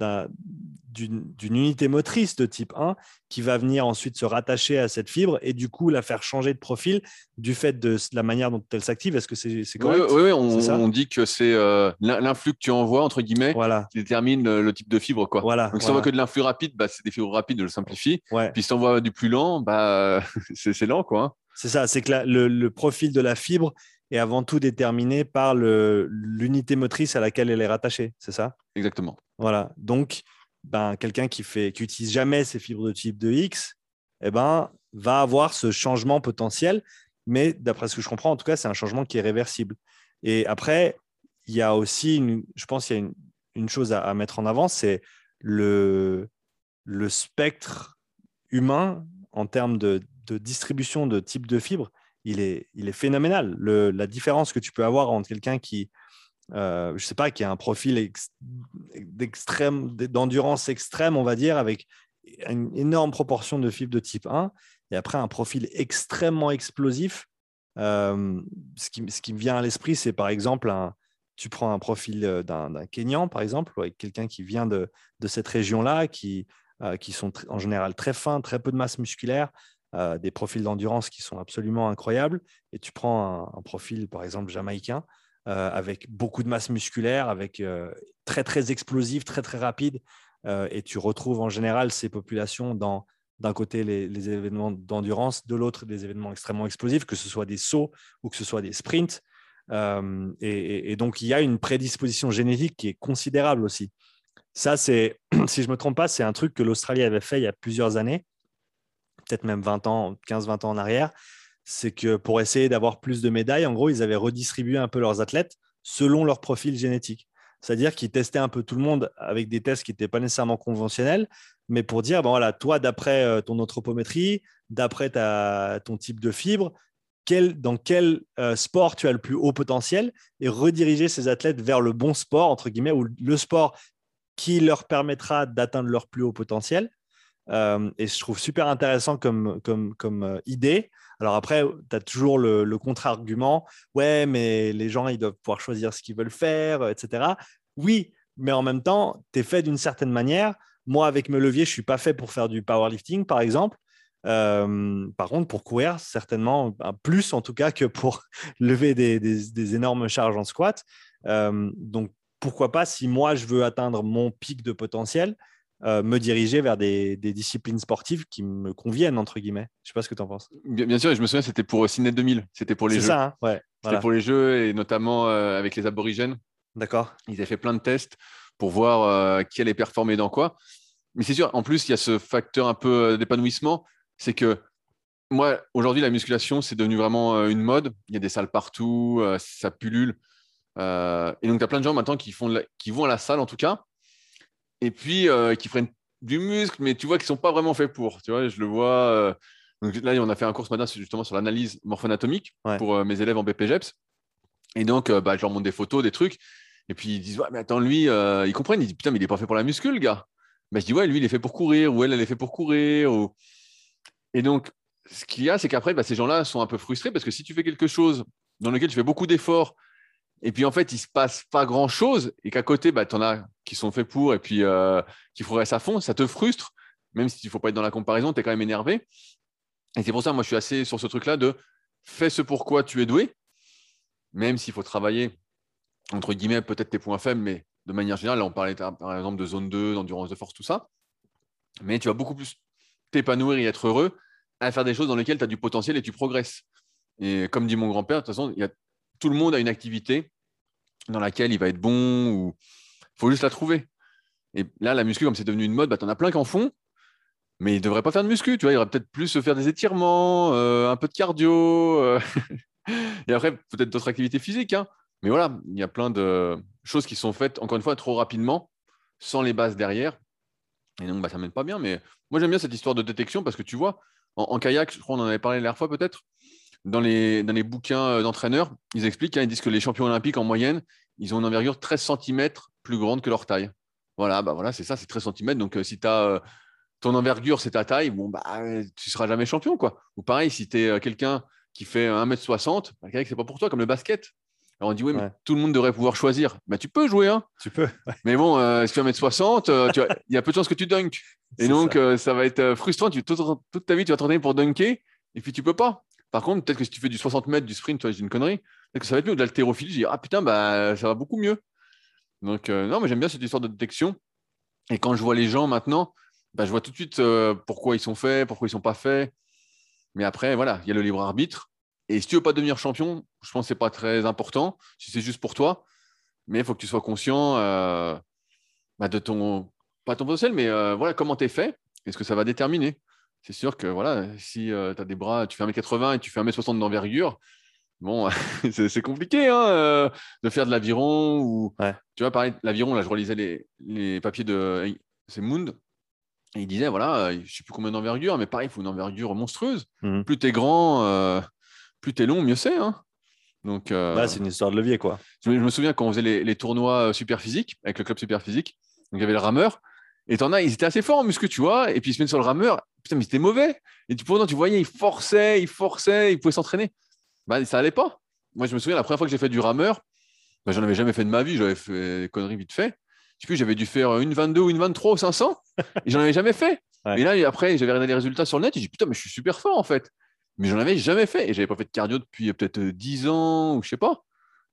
d'une unité motrice de type 1 qui va venir ensuite se rattacher à cette fibre et du coup la faire changer de profil du fait de la manière dont elle s'active. Est-ce que c'est correct? Oui, oui, on, dit que c'est euh, l'influx que tu envoies, entre guillemets, qui détermine le type de fibre. Quoi. Voilà, Donc si on voit que de l'influx rapide, bah, c'est des fibres rapides, je le simplifie. Puis si on voit du plus lent, bah, [laughs] c'est lent. quoi. C'est ça, c'est que le, profil de la fibre est avant tout déterminé par l'unité motrice à laquelle elle est rattachée, c'est ça? Exactement. Voilà. Donc, ben, quelqu'un qui fait qui utilise jamais ces fibres de type 2X, eh ben, va avoir ce changement potentiel. Mais d'après ce que je comprends, en tout cas, c'est un changement qui est réversible. Et après, il y a aussi, je pense qu'il y a une, chose à, mettre en avant, c'est le, le spectre humain en termes de, de distribution de type de fibres il est, il est phénoménal. la différence que tu peux avoir entre quelqu'un qui, euh, je sais pas, qui a un profil d'endurance extrême, on va dire, avec une énorme proportion de fibres de type 1, et après un profil extrêmement explosif. Euh, ce, qui, me vient à l'esprit, c'est par exemple, tu prends un profil euh, d'un Kenyan, par exemple, avec quelqu'un qui vient de, cette région-là, qui, qui sont en général très fins, très peu de masse musculaire, euh, des profils d'endurance qui sont absolument incroyables, et tu prends un, profil, par exemple, jamaïcain, euh, avec beaucoup de masse musculaire, avec euh, très, très explosif, très, très rapide, et tu retrouves en général ces populations dans, d'un côté, les, événements d'endurance, de l'autre, des événements extrêmement explosifs, que ce soit des sauts ou que ce soit des sprints. Et, et, donc, il y a une prédisposition génétique qui est considérable aussi. Ça, c'est, [clears throat] si je ne me trompe pas, c'est un truc que l'Australie avait fait il y a plusieurs années peut-être même 20 ans, 15-20 ans en arrière, c'est que pour essayer d'avoir plus de médailles, en gros, ils avaient redistribué un peu leurs athlètes selon leur profil génétique. C'est-à-dire qu'ils testaient un peu tout le monde avec des tests qui n'étaient pas nécessairement conventionnels, mais pour dire, bon voilà, toi, d'après euh, ton anthropométrie, d'après ton type de fibre, dans quel euh, sport tu as le plus haut potentiel et rediriger ces athlètes vers le bon sport, entre guillemets, ou le sport qui leur permettra d'atteindre leur plus haut potentiel. Euh, et je trouve super intéressant comme, comme, comme idée. Alors après, tu as toujours le, contre-argument. Ouais, mais les gens, ils doivent pouvoir choisir ce qu'ils veulent faire, etc. Oui, mais en même temps, tu es fait d'une certaine manière. Moi, avec mes leviers, je ne suis pas fait pour faire du powerlifting, par exemple. Euh, par contre, pour courir, certainement plus en tout cas que pour [laughs] lever des, énormes charges en squat. Euh, donc, pourquoi pas, si moi je veux atteindre mon pic de potentiel, euh, me diriger vers des, disciplines sportives qui me conviennent, entre guillemets. Je sais pas ce que tu en penses. Bien, sûr, je me souviens, c'était pour Ciné 2000, c'était pour les jeux. C'est ça, hein, ouais. C'était pour les jeux et notamment avec les aborigènes. D'accord. Ils avaient fait plein de tests pour voir qui allait performer dans quoi. Mais c'est sûr, en plus, il y a ce facteur un peu d'épanouissement c'est que moi, aujourd'hui, la musculation, c'est devenu vraiment euh, une mode. Il y a des salles partout, euh, ça pullule. Euh, et donc, tu as plein de gens maintenant qui, font qui vont à la salle, en tout cas, et puis qui prennent du muscle, mais tu vois qu'ils ne sont pas vraiment faits pour. Tu vois, je le vois. donc là, on a fait un cours ce matin justement sur l'analyse morpho-anatomique pour mes élèves en BPGEPS. Et donc, bah, je leur montre des photos, des trucs. Et puis, ils disent ouais, mais attends, lui, ils comprennent. Ils disent Putain, mais il n'est pas fait pour la muscule, le gars. Bah, je dis Ouais, lui, il est fait pour courir, ou elle, elle est fait pour courir. Ou... Et donc, ce qu'il y a, c'est qu'après, bah, ces gens-là sont un peu frustrés parce que si tu fais quelque chose dans lequel tu fais beaucoup d'efforts, et puis en fait, il se passe pas grand-chose, et qu'à côté, bah, tu en as qui sont faits pour, et puis euh, qui progressent à fond, ça te frustre, même si il ne faut pas être dans la comparaison, tu es quand même énervé. Et c'est pour ça, moi, je suis assez sur ce truc-là de fais ce pourquoi tu es doué, même s'il faut travailler, entre guillemets, peut-être tes points faibles, mais de manière générale, là, on parlait par exemple de zone 2, d'endurance de force, tout ça. Mais tu vas beaucoup plus t'épanouir et être heureux à faire des choses dans lesquelles tu as du potentiel et tu progresses. Et comme dit mon grand-père, de toute façon, y a, tout le monde a une activité dans laquelle il va être bon ou faut juste la trouver. Et là, la muscu, comme c'est devenu une mode, bah, tu en as plein qui en font, mais ils ne devraient pas faire de muscu. Tu vois, il devrait peut-être plus se faire des étirements, euh, un peu de cardio, euh, [laughs] et après, peut-être d'autres activités physiques. Hein. Mais voilà, il y a plein de choses qui sont faites, encore une fois, trop rapidement, sans les bases derrière. Et donc, bah, ça ne mène pas bien. Mais moi, j'aime bien cette histoire de détection parce que tu vois, en, kayak, je crois qu'on en avait parlé la dernière fois peut-être, dans les, dans les bouquins euh, d'entraîneurs, ils expliquent, hein, ils disent que les champions olympiques, en moyenne, ils ont une envergure 13 cm plus grande que leur taille. Voilà, bah voilà c'est ça, c'est 13 cm. Donc, euh, si tu as euh, ton envergure, c'est ta taille, bon, bah, tu seras jamais champion. quoi. Ou pareil, si tu es quelqu'un qui fait 1m60, bah, c'est pas pour toi, comme le basket. Alors on dit oui, mais tout le monde devrait pouvoir choisir. Bah, tu peux jouer, hein. Tu peux. Mais bon, si tu vas mettre 60, il y a peu de chances que tu dunks. Et donc, euh, ça. va être frustrant. Tu, toute, toute, ta vie, tu vas t'entraîner pour dunker et puis tu peux pas. Par contre, peut-être que si tu fais du 60 mètres, du sprint, toi, j'ai une connerie, peut-être que ça va être mieux. De l'haltérophilie, dis, ah putain, bah, ça va beaucoup mieux. Donc, euh, non, mais j'aime bien cette histoire de détection. Et quand je vois les gens maintenant, bah, je vois tout de suite pourquoi ils sont faits, pourquoi ils sont pas faits. Mais après, voilà, il y a le libre arbitre. Et si tu veux pas devenir champion, je pense que c'est pas très important, si c'est juste pour toi. Mais il faut que tu sois conscient bah, de ton pas ton potentiel, mais euh, voilà comment tu es fait, est-ce que ça va déterminer? C'est sûr que voilà, si euh, tu as des bras, tu fais 1m80 et tu fais 1m60 d'envergure, bon, [laughs] c'est compliqué hein, euh, de faire de l'aviron. Ou... Tu vois, pareil, l'aviron, là, je relisais les, les papiers de c'est Mound. Et il disait, voilà, je ne sais plus combien d'envergure, mais pareil, il faut une envergure monstrueuse. Mmh. Plus tu es grand, plus tu es long, mieux c'est. Hein. Donc, c'est une histoire de levier, quoi. Je, me souviens quand on faisait les, les tournois super physiques, avec le club super physique, donc il y avait le rameur, et t'en as, ils étaient assez forts en muscu, tu vois. Et puis ils se mettent sur le rameur. Putain, mais c'était mauvais. Et tu, pourtant, tu voyais, ils forçaient, ils forçaient, ils pouvaient s'entraîner. Bah, ça allait pas. Moi, je me souviens, la première fois que j'ai fait du rameur, bah, j'en avais jamais fait de ma vie. J'avais fait des conneries vite fait. Je sais plus, j'avais dû faire une 22 ou une 23 ou 500. et j'en avais jamais fait. [laughs] Et là, après, j'avais regardé les résultats sur le net. Et j'ai dit, putain, mais je suis super fort en fait. Mais j'en avais jamais fait. Et j'avais pas fait de cardio depuis peut-être 10 ans ou je sais pas.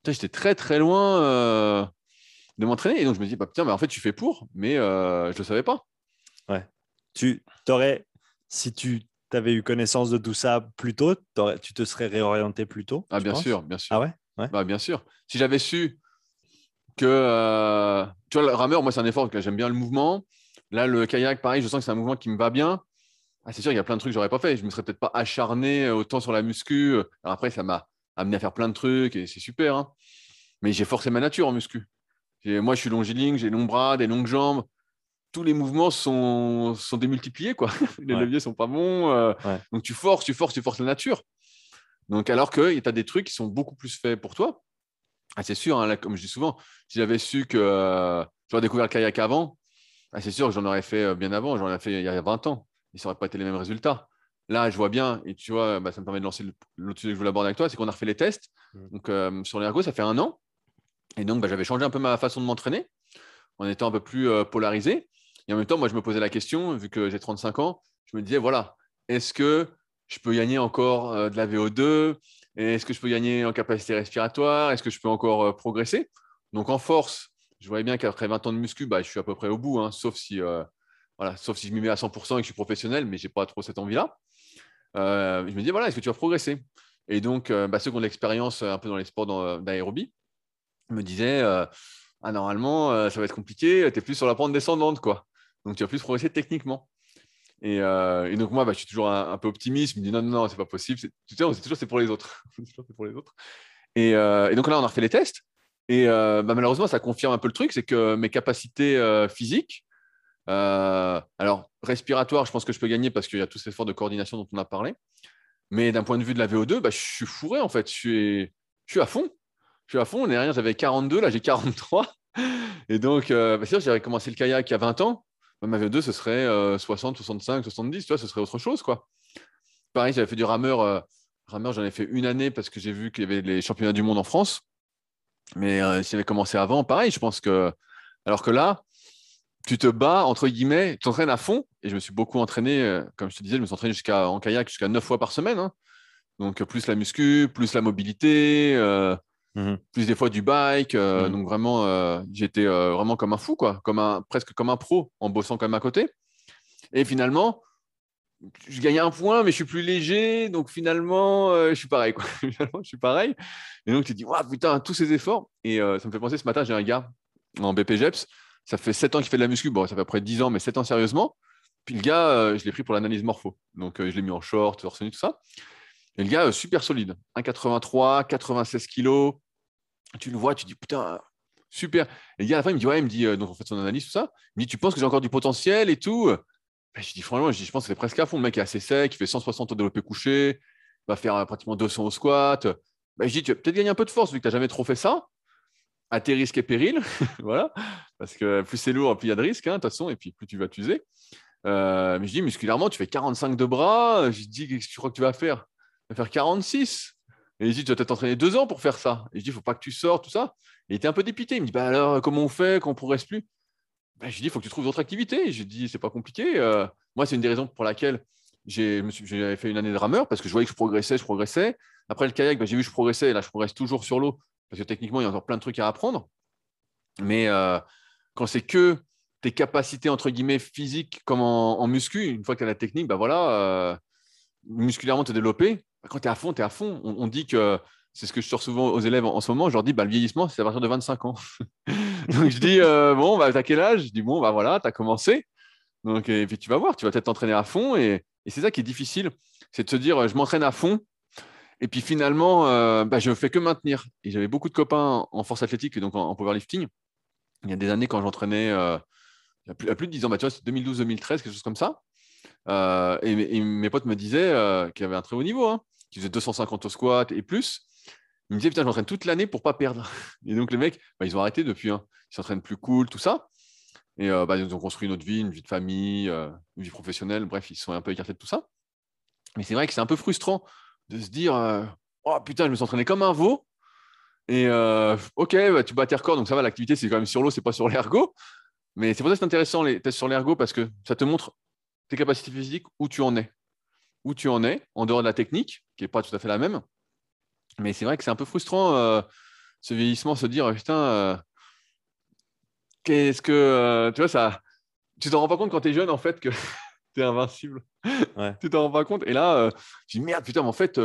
J'étais très, très loin. Euh, de m'entraîner. Et donc, je me dis, bah, putain, mais en fait, tu fais pour, mais euh, je ne le savais pas. Ouais. Tu t'aurais, si tu avais eu connaissance de tout ça plus tôt, tu te serais réorienté plus tôt Ah, bien sûr, bien sûr. Ah ouais, ouais. Bah, Bien sûr. Si j'avais su que, euh, tu vois, le rameur, moi, c'est un effort, j'aime bien le mouvement. Là, le kayak, pareil, je sens que c'est un mouvement qui me va bien. Ah, c'est sûr, il y a plein de trucs que j'aurais pas fait. Je me serais peut-être pas acharné autant sur la muscu. Alors après, ça m'a amené à faire plein de trucs et c'est super. Hein. Mais j'ai forcé ma nature en muscu. Moi, je suis longiligne, j'ai longs bras, des longues jambes. tous les mouvements sont, sont démultipliés. Quoi. [laughs] Les leviers sont pas bons. Euh, donc tu forces, tu forces, tu forces la nature. Donc alors que tu as des trucs qui sont beaucoup plus faits pour toi. Ah, c'est sûr, hein, comme je dis souvent, si j'avais su que euh, j'aurais découvert le kayak avant, ah, c'est sûr que j'en aurais fait euh, bien avant, j'en aurais fait il y a 20 ans. Ça n'aurait pas été les mêmes résultats. Là, je vois bien, et tu vois, bah, ça me permet de lancer l'autre sujet que je voulais aborder avec toi, c'est qu'on a refait les tests. Mmh. Donc, sur l'ergo, ça fait un an. Et donc, bah, j'avais changé un peu ma façon de m'entraîner en étant un peu plus polarisé. Et en même temps, moi, je me posais la question, vu que j'ai 35 ans, je me disais, voilà, est-ce que je peux gagner encore euh, de la VO2 Est-ce que je peux gagner en capacité respiratoire? Est-ce que je peux encore euh, progresser? Donc, en force, je voyais bien qu'après 20 ans de muscu, bah, je suis à peu près au bout, hein, sauf, si, euh, voilà, sauf si je m'y mets à 100% et que je suis professionnel, mais je n'ai pas trop cette envie-là. je me dis, voilà, est-ce que tu vas progresser? Et donc, bah, ceux qui ont de l'expérience un peu dans les sports d'aérobie me disaient, ah, normalement, ça va être compliqué, tu es plus sur la pente descendante. quoi. Donc, tu vas plus progresser techniquement. Et, euh, donc, moi, bah, je suis toujours un, peu optimiste. Je me dis non, non, non, c'est pas possible. C'est, toujours, c'est pour les autres. [laughs] pour les autres. Euh, et, donc là, on a refait les tests. Et euh, bah, malheureusement, ça confirme un peu le truc c'est que mes capacités physiques, alors respiratoire, je pense que je peux gagner parce qu'il y a tous ces efforts de coordination dont on a parlé. Mais d'un point de vue de la VO2, bah, je suis fourré en fait. Je suis à fond. Je suis à fond. L'année dernière, j'avais 42, là, j'ai 43. Et donc, bah, c'est sûr, j'avais commencé le kayak il y a 20 ans ma VO2, ce serait 60, 65, 70, tu vois, ce serait autre chose, quoi. Pareil, j'avais fait du rameur. Euh, rameur, j'en ai fait une année parce que j'ai vu qu'il y avait les championnats du monde en France. Mais euh, si j'avais commencé avant, pareil, je pense que. Alors que là, tu te bats, entre guillemets, tu t'entraînes à fond. Et je me suis beaucoup entraîné, euh, comme je te disais, je me suis entraîné jusqu'à, en kayak jusqu'à 9 fois par semaine. Hein. Donc, plus la muscu, plus la mobilité, Mhm. Plus des fois du bike. Euh, mhm. Donc vraiment, euh, j'étais euh, vraiment comme un fou, quoi, comme un, presque comme un pro en bossant quand même à côté. Et finalement, je gagne un point, mais je suis plus léger. Donc finalement, je suis pareil. Quoi. [laughs] je suis pareil. Et donc tu te dis, waouh, putain, tous ces efforts. Et ça me fait penser, ce matin, j'ai un gars en BPGEPS. Ça fait 7 ans qu'il fait de la muscu. Bon, ça fait à peu près 10 ans, mais 7 ans sérieusement. Puis le gars, je l'ai pris pour l'analyse morpho. Donc je l'ai mis en short, torse nu, tout ça. Et le gars, super solide. 1,83, 96 kilos tu le vois, tu dis putain, super. Et le gars, à la fin, il me dit ouais, il me dit, euh, donc en fait, son analyse, tout ça. Il me dit, tu penses que j'ai encore du potentiel et tout? Ben, Je dis franchement, je, dis, je pense que c'est presque à fond. Le mec est assez sec, il fait 160 au développé couché, va faire euh, pratiquement 200 au squat. Ben, je dis, tu vas peut-être gagner un peu de force vu que tu n'as jamais trop fait ça, à tes risques et périls. [laughs] voilà. Parce que plus c'est lourd, plus il y a de risques, hein, de toute façon, et puis plus tu vas t'user. Euh, mais je dis, musculairement, tu fais 45 de bras. Je dis, qu'est-ce que tu crois que tu vas faire? Vas faire 46. Et il dit, tu vas peut-être t'entraîner deux ans pour faire ça. Et je dis, il ne faut pas que tu sortes, tout ça. il était un peu dépité. Il me dit, bah alors, comment on fait quand on ne progresse plus? Bah, Je lui dis, il faut que tu trouves d'autres activités. Je lui dis, c'est pas compliqué. Euh, moi, c'est une des raisons pour laquelle j'ai fait une année de rameur parce que je voyais que je progressais, je progressais. Après le kayak, bah, j'ai vu que je progressais. Et là, je progresse toujours sur l'eau parce que techniquement, il y a encore plein de trucs à apprendre. Mais euh, quand c'est que tes capacités, entre guillemets, physiques, comme en, muscu, une fois que tu as la technique, bah voilà, euh, musculairement, tu es développé, quand tu es à fond, tu es à fond. On, dit que c'est ce que je sors souvent aux élèves en, ce moment. Je leur dis bah, le vieillissement, c'est à partir de 25 ans. [laughs] Donc je dis euh, bon, bah, tu as quel âge? Je dis bon, bah voilà, tu as commencé. Donc, et puis tu vas voir, tu vas peut-être t'entraîner à fond. Et, c'est ça qui est difficile c'est de se dire je m'entraîne à fond. Et puis finalement, euh, bah, je ne fais que maintenir. Et j'avais beaucoup de copains en force athlétique et donc en, powerlifting. Il y a des années, quand j'entraînais, euh, il, y a plus, de 10 ans, bah, tu vois, c'est 2012-2013, quelque chose comme ça. Euh, et, mes potes me disaient euh, qu'il avait un très haut niveau, hein, qu'il faisait 250 au squat et plus. Ils me disaient, putain, je m'entraîne toute l'année pour pas perdre. [laughs] Et donc, les mecs, bah, ils ont arrêté depuis. Hein. Ils s'entraînent plus cool, tout ça. Et euh, bah, ils ont construit une autre vie, une vie de famille, une vie professionnelle. Bref, ils sont un peu écartés de tout ça. Mais c'est vrai que c'est un peu frustrant de se dire, oh putain, je me suis entraîné comme un veau. Et ok, bah, tu bats tes records, donc ça va, l'activité, c'est quand même sur l'eau, c'est pas sur l'ergo. Mais c'est pour ça que c'est intéressant les tests sur l'ergo parce que ça te montre tes capacités physiques, où tu en es. Où tu en es, en dehors de la technique, qui n'est pas tout à fait la même. Mais c'est vrai que c'est un peu frustrant, euh, ce vieillissement, se dire, putain, euh, qu'est-ce que. Euh, tu vois, ça. Tu t'en rends pas compte quand tu es jeune, en fait, que [laughs] tu es invincible. tu t'en rends pas compte. Et là, tu dis, merde, putain, mais en fait,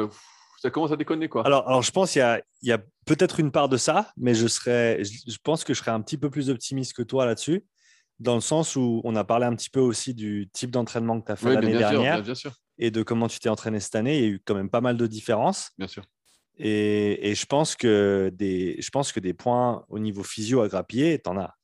ça commence à déconner, quoi. Alors, alors je pense qu'il y a, y a peut-être une part de ça, mais je, serais, je pense que je serais un petit peu plus optimiste que toi là-dessus dans le sens où on a parlé un petit peu aussi du type d'entraînement que tu as fait l'année dernière et de comment tu t'es entraîné cette année. Il y a eu quand même pas mal de différences. Bien sûr. Et, je, pense que des, je pense que des points au niveau physio à grappiller, tu en as.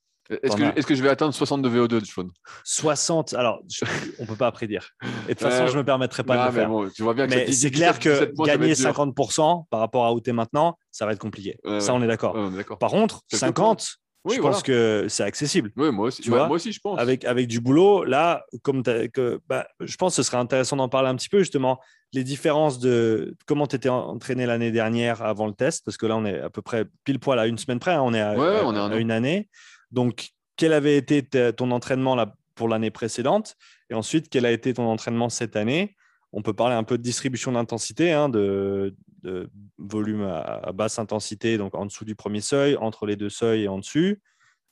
Est-ce que, est-ce que je vais atteindre 60 de VO2, Sean 60, alors je- on peut pas prédire. Et de toute façon, je me permettrai pas de le mais faire. bon, tu vois bien que Mais c'est 17, clair que 17 points, ça va gagner être dur. 50% par rapport à où tu es maintenant, ça va être compliqué. Ça, on est d'accord. Est. Par contre, Quelques 50, Oui, je voilà. pense que c'est accessible. Oui, moi aussi. Tu Bah, vois, moi aussi, je pense. Avec, avec du boulot, là, comme que, bah, je pense que ce serait intéressant d'en parler un petit peu, justement, les différences de comment tu étais entraîné l'année dernière avant le test, parce que là, on est à peu près pile poil à une semaine près, hein, on est à, Ouais, à- on est à un à an. une année. Donc, quel avait été ton entraînement là, pour l'année précédente? Et ensuite, quel a été ton entraînement cette année? On peut parler un peu de distribution d'intensité, hein, de, de volume à, à basse intensité, donc en dessous du premier seuil, entre les deux seuils et en dessus.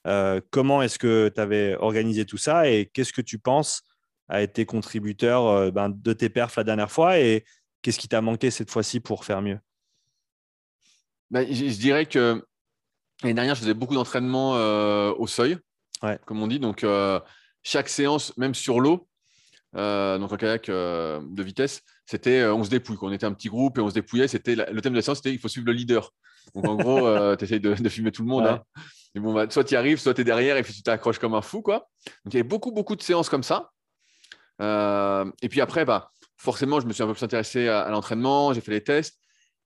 Euh, comment est-ce que tu avais organisé tout ça et qu'est-ce que tu penses a été contributeur euh, ben, de tes perfs la dernière fois et qu'est-ce qui t'a manqué cette fois-ci pour faire mieux? Bah, je, je dirais que l'année dernière, je faisais beaucoup d'entraînement euh, au seuil, Ouais. comme on dit. Donc, chaque séance, même sur l'eau, euh, donc en kayak euh, de vitesse, c'était euh, on se dépouille. quoi. On était un petit groupe et on se dépouillait. C'était la- le thème de la séance, c'était il faut suivre le leader. Donc, en gros, [laughs] tu essayes de, de filmer tout le monde. Ouais. hein. Et bon, bah, soit tu y arrives, soit tu es derrière et puis tu t'accroches comme un fou. Quoi. Donc, il y avait beaucoup, beaucoup de séances comme ça. Euh, et puis après, bah, forcément, je me suis un peu plus intéressé à, à l'entraînement, j'ai fait les tests.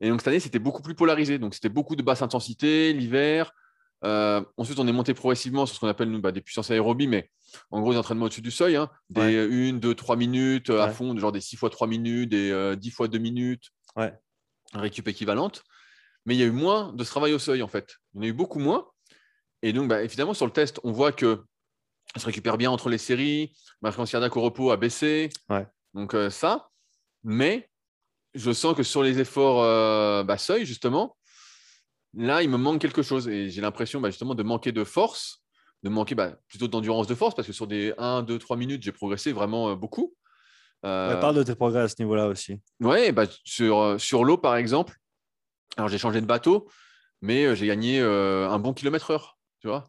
Et donc cette année, c'était beaucoup plus polarisé. Donc c'était beaucoup de basse intensité l'hiver. Euh, ensuite, on est monté progressivement sur ce qu'on appelle nous, bah, des puissances aérobies, mais en gros, des entraînements au-dessus du seuil, hein, des 1, 2, 3 minutes euh, à Ouais. fond, genre des 6 fois 3 minutes, des euh, 10 fois 2 minutes, Ouais. récup équivalente. Mais il y a eu moins de ce travail au seuil, en fait. Il y en a eu beaucoup moins. Et donc, bah, évidemment, sur le test, on voit que ça se récupère bien entre les séries, ma fréquence cardiaque au repos a baissé. Ouais. Donc, euh, ça. Mais je sens que sur les efforts bah, seuil, justement, là, il me manque quelque chose. Et j'ai l'impression bah, justement de manquer de force, de manquer bah, plutôt d'endurance de force, parce que sur des 1, 2, 3 minutes, j'ai progressé vraiment euh, beaucoup. Euh, Ouais, Parle de tes progrès à ce niveau-là aussi. Ouais, bah, sur, euh, sur l'eau, par exemple, alors j'ai changé de bateau, mais j'ai gagné euh, un bon kilomètre heure. Tu vois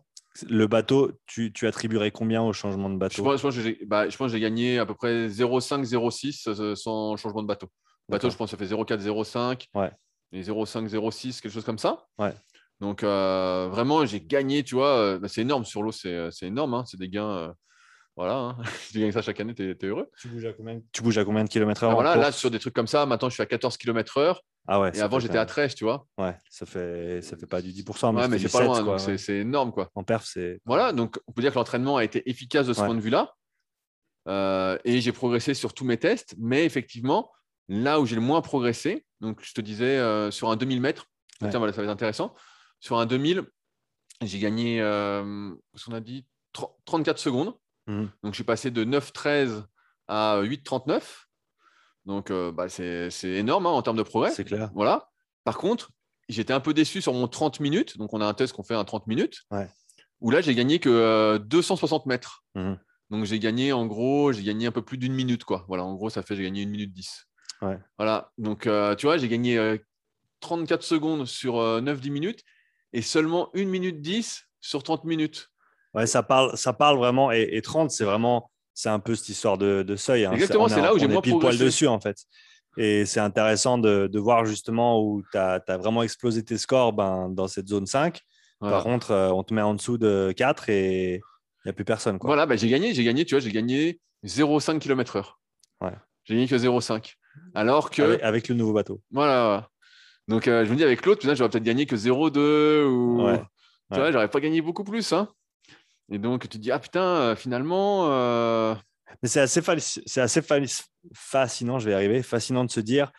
Le bateau, tu, tu attribuerais combien au changement de je bateau pense, je pense que j'ai bah, je pense que j'ai gagné à peu près 0,5, 0,6 euh, sans changement de bateau. Bateau, D'accord. je pense que ça fait 0,4, 0,5 Ouais. Et 0,5, 0,6, quelque chose comme ça. Ouais. Donc, euh, vraiment, j'ai gagné, tu vois. euh, bah, c'est énorme sur l'eau, c'est euh, c'est énorme. hein, c'est des gains. euh, voilà. hein. [laughs] tu gagnes ça chaque année, tu es, heureux. tu bouges, à combien, tu bouges à combien de kilomètres heure Ah, voilà, là, sur des trucs comme ça, maintenant, je suis à 14 km/h. Ah ouais, Et avant, j'étais à 13, tu vois. Ouais, ça fait, ça fait pas du 10%, mais, ouais, mais c'est pas 7, loin, quoi, donc ouais. c'est- c'est énorme, quoi. En perf, c'est. Voilà, donc on peut dire que l'entraînement a été efficace de ce Ouais. point de vue-là. Euh, et j'ai progressé sur tous mes tests. Mais effectivement, là où j'ai le moins progressé, donc je te disais euh, sur un 2000 mètres, Ouais. tiens, voilà, ça va être intéressant. Sur un 2000, j'ai gagné, euh, qu'est-ce qu'on a dit? 30 34 secondes. Mhm. Donc je suis passé de 9,13 à 8,39. Donc euh, bah, c'est énorme hein, en termes de progrès. C'est clair. Voilà. Par contre, j'étais un peu déçu sur mon 30 minutes. Donc, on a un test qu'on fait à 30 minutes. Ouais. Où là, j'ai gagné que euh, 260 mètres. Mhm. Donc, j'ai gagné, en gros, j'ai gagné un peu plus d'une minute. Quoi. Voilà, en gros, ça fait j'ai gagné une minute 10. Ouais. Voilà. Donc, euh, tu vois, j'ai gagné euh, 34 secondes sur euh, 9-10 minutes et seulement 1 minute 10 sur 30 minutes. Ouais, ça parle, ça parle vraiment. Et, et 30, c'est vraiment, c'est un peu cette histoire de, de seuil. hein. Exactement, c'est est- là où j'ai moins pile poil dessus, en fait. Et c'est intéressant de, de voir justement où tu as, vraiment explosé tes scores ben, dans cette zone 5. Voilà. Par contre, euh, on te met en dessous de 4 et il n'y a plus personne. Quoi. Voilà, bah, j'ai gagné, j'ai gagné, tu vois, j'ai gagné 0,5 km/h. Ouais. J'ai gagné que 0,5. Alors que. Avec, avec le nouveau bateau. Voilà. Donc, euh, je me dis, avec l'autre, j'aurais peut-être gagné que 0,2 ou. Ouais. Tu vois, j'aurais pas gagné beaucoup plus. Hein. Et donc, tu te dis, ah putain, euh, finalement. euh, Mais c'est assez, c'est fascinant, je vais y arriver, fascinant de se dire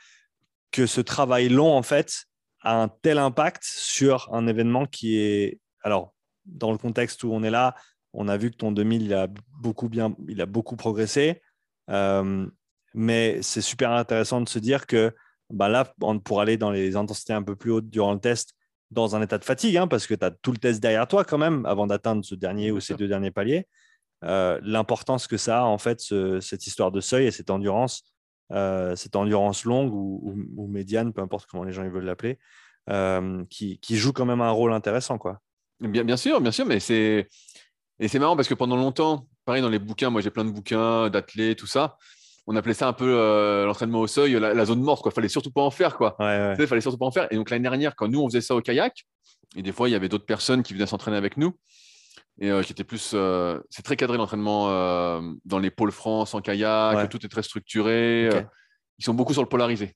que ce travail long, en fait, a un tel impact sur un événement qui est. Alors, dans le contexte où on est là, on a vu que ton 2000, il a beaucoup, bien, il a beaucoup progressé. Euh, mais c'est super intéressant de se dire que bah là, pour aller dans les intensités un peu plus hautes durant le test, dans un état de fatigue, hein, parce que tu as tout le test derrière toi quand même, avant d'atteindre ce dernier ou ces sûr. deux derniers paliers, euh, l'importance que ça a, en fait, ce- cette histoire de seuil et cette endurance, euh, cette endurance longue ou, ou- ou médiane, peu importe comment les gens ils veulent l'appeler, euh, qui, qui joue quand même un rôle intéressant. Quoi. Bien, bien sûr, bien sûr, mais c'est. Et c'est marrant parce que pendant longtemps, pareil dans les bouquins, moi j'ai plein de bouquins d'athlètes, tout ça. On appelait ça un peu euh, l'entraînement au seuil, la, la zone morte. Il fallait surtout pas en faire. quoi. Ouais, ouais. Tu sais, Il fallait surtout pas en faire. Et donc l'année dernière, quand nous on faisait ça au kayak, et des fois il y avait d'autres personnes qui venaient s'entraîner avec nous, et qui était plus. c'est très cadré l'entraînement dans les pôles France, en kayak, tout est très structuré. ils sont beaucoup sur le polarisé.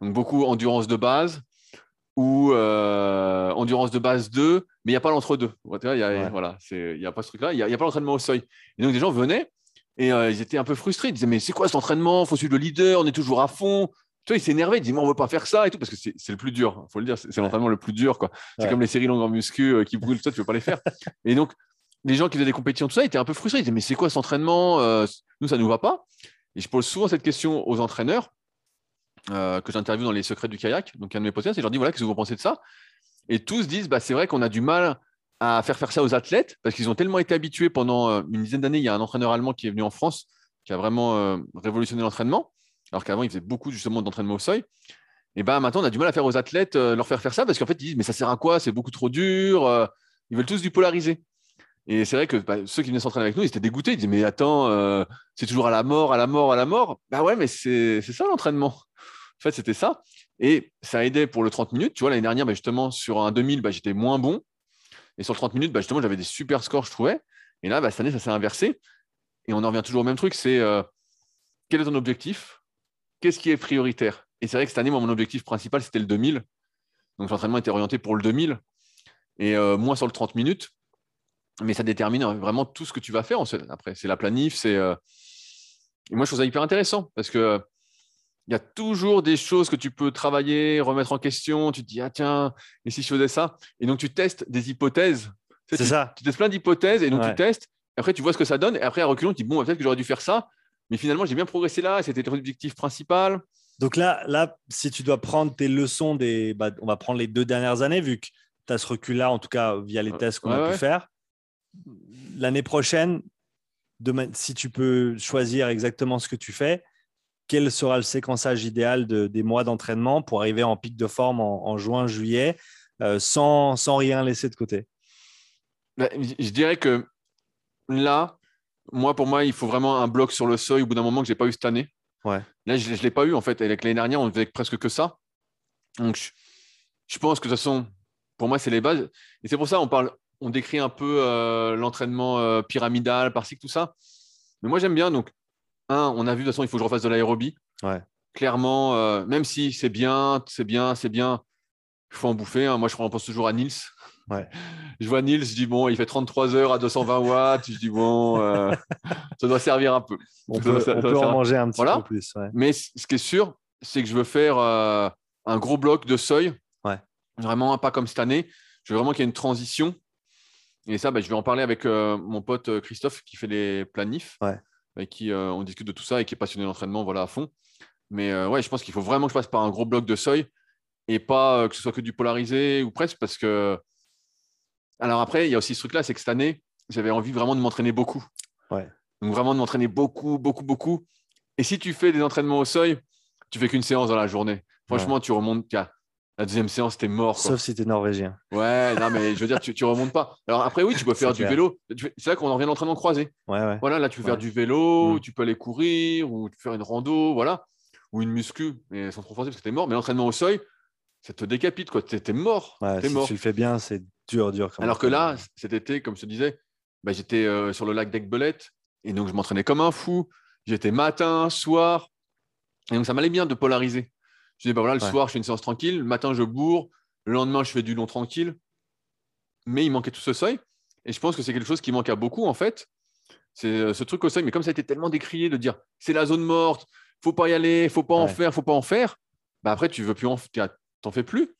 Donc beaucoup endurance de base ou endurance de base 2, mais il n'y a pas l'entre-deux. Il n'y a, voilà, a pas ce truc-là, il n'y a, pas l'entraînement au seuil. Et donc, des gens venaient et ils étaient un peu frustrés. Ils disaient, mais c'est quoi cet entraînement? Il faut suivre le leader, on est toujours à fond. Tu vois, ils s'énervaient, ils disaient, on ne veut pas faire ça et tout, parce que c'est le plus dur. Il faut le dire, c'est l'entraînement le plus dur. C'est comme les séries longues en muscu qui brûlent, toi, tu ne veux pas les faire. [laughs] et donc, les gens qui faisaient des compétitions, tout ça, ils étaient un peu frustrés. Ils disaient, mais c'est quoi cet entraînement? Nous, ça ne nous va pas. Et je pose souvent cette question aux entraîneurs euh, que j'interviewe dans les secrets du kayak, donc un de mes podcasts, et je leur dis voilà, qu'est-ce que vous pensez de ça? Et tous disent bah, c'est vrai qu'on a du mal à faire faire ça aux athlètes parce qu'ils ont tellement été habitués pendant euh, une dizaine d'années. Il y a un entraîneur allemand qui est venu en France qui a vraiment euh, révolutionné l'entraînement, alors qu'avant il faisait beaucoup justement d'entraînement au seuil. Et ben maintenant on a du mal à faire aux athlètes leur faire faire ça parce qu'en fait ils disent mais ça sert à quoi? C'est beaucoup trop dur. ils veulent tous du polarisé. Et c'est vrai que bah, ceux qui venaient s'entraîner avec nous, ils étaient dégoûtés. Ils disaient Mais attends, c'est toujours à la mort, à la mort, à la mort. Bah ouais, mais c'est ça l'entraînement. En fait, c'était ça. Et ça a aidé pour le 30 minutes. Tu vois, l'année dernière, bah, justement, sur un 2000, bah, j'étais moins bon. Et sur le 30 minutes, bah, justement, j'avais des super scores, je trouvais. Et là, cette année, ça s'est inversé. Et on en revient toujours au même truc c'est euh, quel est ton objectif? Qu'est-ce qui est prioritaire? Et c'est vrai que cette année, mon objectif principal, c'était le 2000. Donc, l'entraînement était orienté pour le 2000 et euh, moins sur le 30 minutes. Mais ça détermine vraiment tout ce que tu vas faire. Après, c'est la planif. Euh, Et moi, je trouve ça hyper intéressant parce que il y a toujours des choses que tu peux travailler, remettre en question. Tu te dis, ah tiens, et si je faisais ça? Et donc, tu testes des hypothèses. C'est ça. Tu testes plein d'hypothèses et donc tu testes. Et après, tu vois ce que ça donne. Et après, à reculons, tu dis, bon, peut-être que j'aurais dû faire ça. Mais finalement, j'ai bien progressé là. C'était l'objectif principal. Donc là, là, si tu dois prendre tes leçons des. Bah, on va prendre les deux dernières années, vu que tu as ce recul-là, en tout cas via les tests qu'on a pu faire. L'année prochaine, si tu peux choisir exactement ce que tu fais, quel sera le séquençage idéal des mois d'entraînement pour arriver en pic de forme en, juin, juillet, euh, sans, rien laisser de côté? Bah, Je dirais que là, moi, pour moi, il faut vraiment un bloc sur le seuil au bout d'un moment que je n'ai pas eu cette année. Ouais. Là, je ne l'ai pas eu en fait. Avec l'année dernière, on faisait presque que ça. Donc, je, pense que de toute façon, pour moi, c'est les bases. Et c'est pour ça on parle, on décrit un peu euh, l'entraînement euh, pyramidal, par-ci, tout ça. Mais moi, j'aime bien. Donc, un, on a vu de toute façon, il faut que je refasse de l'aérobie. Clairement, euh, même si c'est bien, c'est bien, c'est bien, il faut en bouffer. Hein. Moi, je pense toujours à Nils. [laughs] Je vois Nils, je dis bon, il fait 33 heures à 220 watts. Je dis bon, euh, [laughs] ça doit servir un peu. On peut, en manger un petit peu plus. Mais ce qui est sûr, c'est que je veux faire euh, un gros bloc de seuil. Vraiment pas comme cette année. Je veux vraiment qu'il y ait une transition. Et ça, bah, je vais en parler avec mon pote Christophe qui fait les planifs avec qui euh, on discute de tout ça et qui est passionné d'entraînement voilà, à fond. Mais euh, ouais, je pense qu'il faut vraiment que je passe par un gros bloc de seuil et pas euh, que ce soit que du polarisé ou presque parce que. Alors après, il y a aussi ce truc-là, c'est que cette année, j'avais envie vraiment de m'entraîner beaucoup. Ouais. Donc vraiment de m'entraîner beaucoup, beaucoup, beaucoup. Et si tu fais des entraînements au seuil, tu fais qu'une séance dans la journée. Franchement, tu remontes la deuxième séance, t'es mort. Sauf si t'es norvégien. Ouais, non, mais je veux dire, tu, tu remontes pas. Alors après, oui, tu peux faire du vélo. C'est là qu'on en revient à l'entraînement croisé. Ouais, ouais. Voilà, là, tu peux faire du vélo, mm. tu peux aller courir ou tu peux faire une rando, voilà. Ou une muscu, mais sans trop forcer parce que t'es mort. Mais l'entraînement au seuil, ça te décapite, quoi. T'es mort. si mort. tu le fais bien, c'est dur, dur. Alors que là, cet été, comme je te disais, bah, j'étais euh, sur le lac d'Aigbelette et donc je m'entraînais comme un fou. J'étais matin, soir. Et donc ça m'allait bien de polariser. Je dis, bah voilà, le soir, je fais une séance tranquille. Le matin, je bourre. Le lendemain, je fais du long tranquille. Mais il manquait tout ce seuil. Et je pense que c'est quelque chose qui manque à beaucoup, en fait. C'est euh, ce truc au seuil. Mais comme ça a été tellement décrié de dire c'est la zone morte, faut pas y aller, faut pas en faire, faut pas en faire, bah après, tu veux plus en t'en fais plus.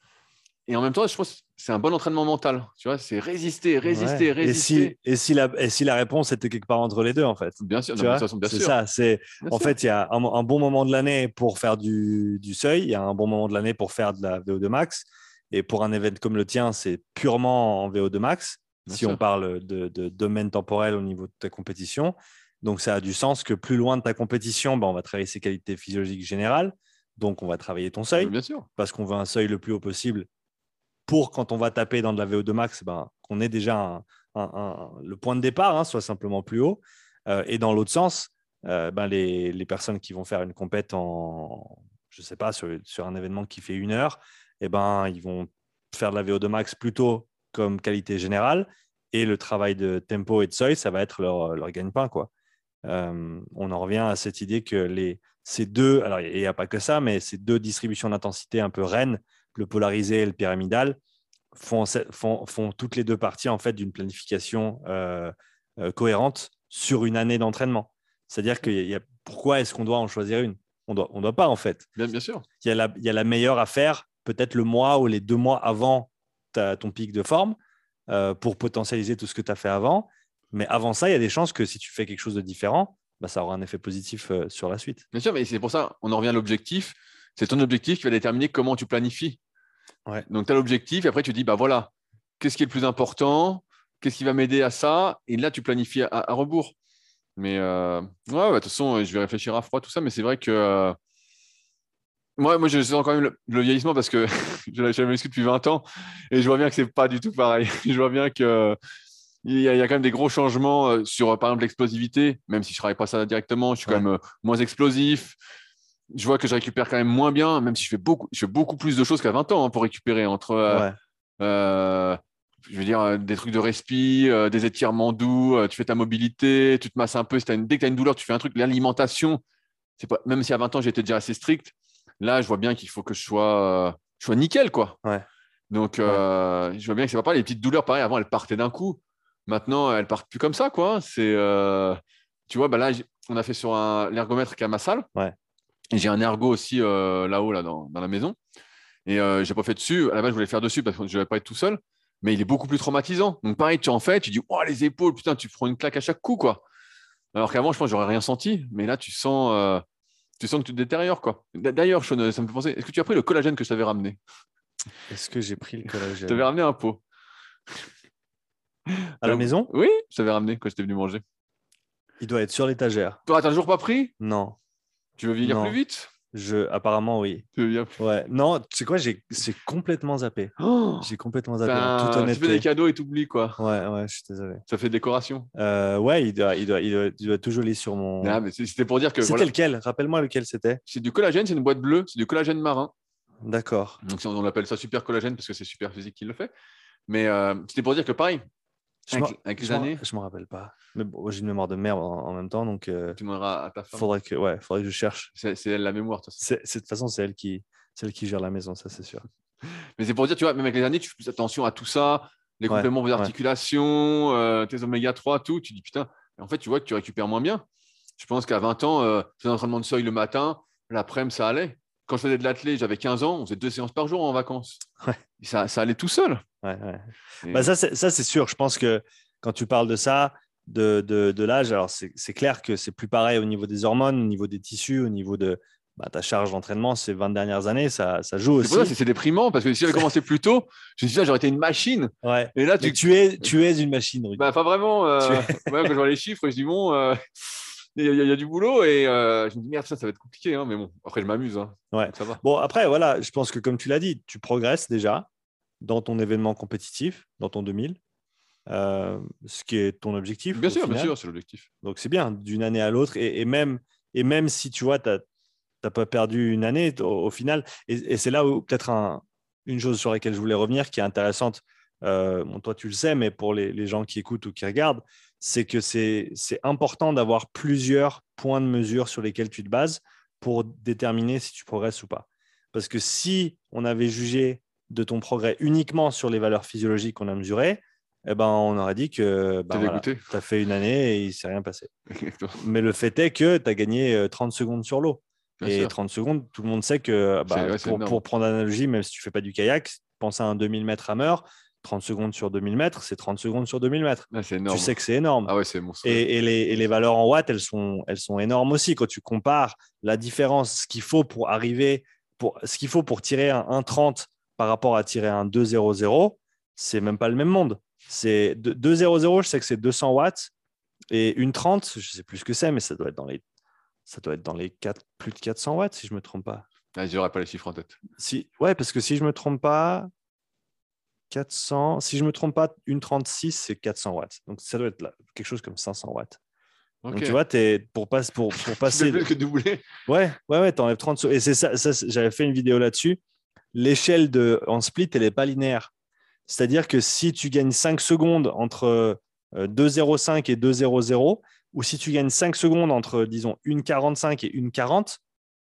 Et en même temps, je pense que c'est un bon entraînement mental. Tu vois, c'est résister, résister, résister. Et si, et, si la, et si la réponse était quelque part entre les deux, en fait Bien sûr, c'est ça. C'est, en fait, il y a un, bon moment de l'année pour faire du, du, seuil, il y a un bon moment de l'année pour faire de la VO2 max. Et pour un événement comme le tien, c'est purement en VO2 max, si on parle de, domaine temporel au niveau de ta compétition. Donc, ça a du sens que plus loin de ta compétition, ben, on va travailler ses qualités physiologiques générales. Donc, on va travailler ton seuil. Bien sûr. Parce qu'on veut un seuil le plus haut possible pour quand on va taper dans de la VO2 max, ben, qu'on ait déjà le point de départ hein, soit simplement plus haut. Euh, et dans l'autre sens, euh, ben, les, personnes qui vont faire une compète en, je sais pas, sur, un événement qui fait une heure, eh ben, ils vont faire de la VO2 max plutôt comme qualité générale et le travail de tempo et de seuil, ça va être leur, leur gagne-pain. Euh, on en revient à cette idée que les, ces deux, alors il n'y a pas que ça, mais ces deux distributions d'intensité un peu reines, le polarisé et le pyramidal, font, font, font toutes les deux parties en fait d'une planification euh, euh, cohérente sur une année d'entraînement. C'est-à-dire que y a, pourquoi est-ce qu'on doit en choisir une? On ne doit, on doit pas en fait. Bien, bien sûr. Il y, a la, il y a la meilleure à faire peut-être le mois ou les deux mois avant ta, ton pic de forme pour potentialiser tout ce que tu as fait avant. Mais avant ça, il y a des chances que si tu fais quelque chose de différent, bah, ça aura un effet positif euh, sur la suite. Bien sûr, mais c'est pour ça, on en revient à l'objectif. C'est ton objectif qui va déterminer comment tu planifies. Donc, tu as l'objectif et après, tu dis, bah voilà, qu'est-ce qui est le plus important? Qu'est-ce qui va m'aider à ça? Et là, tu planifies à, rebours. Mais euh, ouais, bah, de toute façon, je vais réfléchir à froid, tout ça. Mais c'est vrai que euh, moi, moi, je sens quand même le, vieillissement parce que [laughs] je l'ai muscu depuis 20 ans et je vois bien que c'est pas du tout pareil. [laughs] je vois bien que il y, a, quand même des gros changements euh, sur, par exemple, l'explosivité, même si je ne travaille pas ça directement, je suis quand même euh, moins explosif. Je vois que je récupère quand même moins bien, même si je fais beaucoup, je fais beaucoup plus de choses qu'à 20 ans hein, pour récupérer entre, euh, je veux dire, des trucs de respi, des étirements doux, tu fais ta mobilité, tu te masses un peu. Si dès que tu as une douleur, tu fais un truc. L'alimentation, c'est pas, même si à 20 ans j'étais déjà assez strict, là, je vois bien qu'il faut que je sois, je sois nickel, quoi. Donc, je vois bien que c'est pas les petites douleurs, pareil, avant, elles partaient d'un coup. Maintenant, elles partent plus comme ça, quoi. C'est, euh, tu vois, bah là, on a fait sur l'ergomètre qui est à ma salle. J'ai un ergo aussi euh, là-haut, là, dans, la maison. Et euh, j'ai pas fait dessus. À la base, je voulais faire dessus parce que je ne vais pas être tout seul. Mais il est beaucoup plus traumatisant. Donc, pareil, tu en fais, tu dis, oh, les épaules, putain, tu prends une claque à chaque coup, quoi. Alors qu'avant, je pense que j'aurais rien senti. Mais là, tu sens, tu sens que tu te détériores, quoi. D'ailleurs, ça me fait penser, est-ce que tu as pris le collagène que je t'avais ramené? Est-ce que j'ai pris le collagène? Je t'avais ramené un pot. À la maison? Oui, je t'avais ramené quand j'étais venu manger. Il doit être sur l'étagère. Toi, t'as toujours pas pris? Non. Tu veux vieillir plus vite? Je, apparemment, oui. Tu veux bien Ouais. Non, tu sais quoi, j'ai complètement zappé. Oh j'ai complètement zappé. Un... Tout Tu fais des cadeaux et t'oublies, quoi. Ouais, ouais, je suis désolé. Ça fait décoration euh, Ouais, il doit, il, doit, il, doit, tout joli sur mon. Ah, mais c'était pour dire que. C'était lequel? Rappelle-moi lequel c'était. C'est du collagène, c'est une boîte bleue, c'est du collagène marin. D'accord. Donc, on appelle ça super collagène parce que c'est super physique qui le fait. Mais euh, c'était pour dire que pareil, je avec, les années? Je me rappelle pas. Mais bon, j'ai une mémoire de merde en, même temps, donc. Euh, tu demanderas à ta femme. Faudrait que, ouais, faudrait que je cherche. C'est elle la mémoire. De toute façon, c'est elle qui, celle qui gère la maison, ça c'est sûr. [laughs] Mais c'est pour dire, tu vois, même avec les années, tu fais plus attention à tout ça, les compléments vos articulations, euh, tes oméga 3, tout. Tu dis putain. en fait, tu vois que tu récupères moins bien. Je pense qu'à 20 ans, euh, fais un entraînement de seuil le matin, l'après-midi, ça allait. Quand je faisais de l'athlète, j'avais 15 ans, on faisait deux séances par jour en vacances. Ouais. Ça, ça allait tout seul. Ouais, ouais. Bah, ça, c'est sûr. Je pense que quand tu parles de ça, de, de, l'âge, alors c'est clair que c'est plus pareil au niveau des hormones, au niveau des tissus, au niveau de bah, ta charge d'entraînement ces 20 dernières années, ça, ça joue aussi. C'est déprimant parce que si j'avais commencé plus tôt, je me dit, j'aurais été une machine. Ouais. Et là, tu... es, tu es une machine. Bah, pas vraiment. Euh, quand je vois les chiffres, je dis, bon, euh, il y, a du boulot et euh, je me dis, merde, ça, ça va être compliqué. Hein, mais bon, après, je m'amuse. Hein. Ouais. Ça va. Bon, après, voilà, je pense que comme tu l'as dit, tu progresses déjà dans ton événement compétitif, dans ton 2000. Euh, ce qui est ton objectif. Bien sûr, bien sûr, c'est l'objectif. Donc c'est bien d'une année à l'autre. Et, même, et même si tu vois, tu n'as pas perdu une année au, final, et, c'est là où peut-être un, une chose sur laquelle je voulais revenir qui est intéressante. Euh, bon, toi, tu le sais, mais pour les, les, gens qui écoutent ou qui regardent, c'est que c'est important d'avoir plusieurs points de mesure sur lesquels tu te bases pour déterminer si tu progresses ou pas. Parce que si on avait jugé de ton progrès uniquement sur les valeurs physiologiques qu'on a mesurées, eh ben, on aurait dit que bah, tu as fait une année et il ne s'est rien passé. Mais le fait est que tu as gagné 30 euh, secondes sur l'eau. Et 30 secondes, tout le monde sait que bah, pour, prendre l'analogie, même si tu ne fais pas du kayak, pense à un 2000 mètres à meurtre, 30 secondes sur 2000 mètres, c'est 30 secondes sur 2000 mètres. Ah, tu sais que c'est énorme. Ah ouais, et, et, les, et, les, valeurs en watts, elles sont, elles sont énormes aussi. Quand tu compares la différence, ce qu'il faut pour arriver, pour, ce qu'il faut pour tirer un 1,30 par rapport à tirer un 2,00, c'est même pas le même monde. C'est 2,00, je sais que c'est 200 watts. Et une 30, je sais plus ce que c'est, mais ça doit être dans les, ça doit être dans les 4, plus de 400 watts, si je ne me trompe pas. Ah, je n'aurai pas les chiffres en tête. Si, ouais, parce que si je ne me trompe pas, 400, si je ne me trompe pas, une 36, c'est 400 watts. Donc ça doit être là, quelque chose comme 500 watts. Donc tu vois, es, pour, pas, pour, [laughs] pour passer. plus que doubler. Ouais, ouais, ouais, enlèves 30 Et c'est ça, ça j'avais fait une vidéo là-dessus. L'échelle de en split, elle n'est pas linéaire. C'est-à-dire que si tu gagnes 5 secondes entre 2,05 et 2,00, ou si tu gagnes 5 secondes entre, disons, 1,45 et 1,40,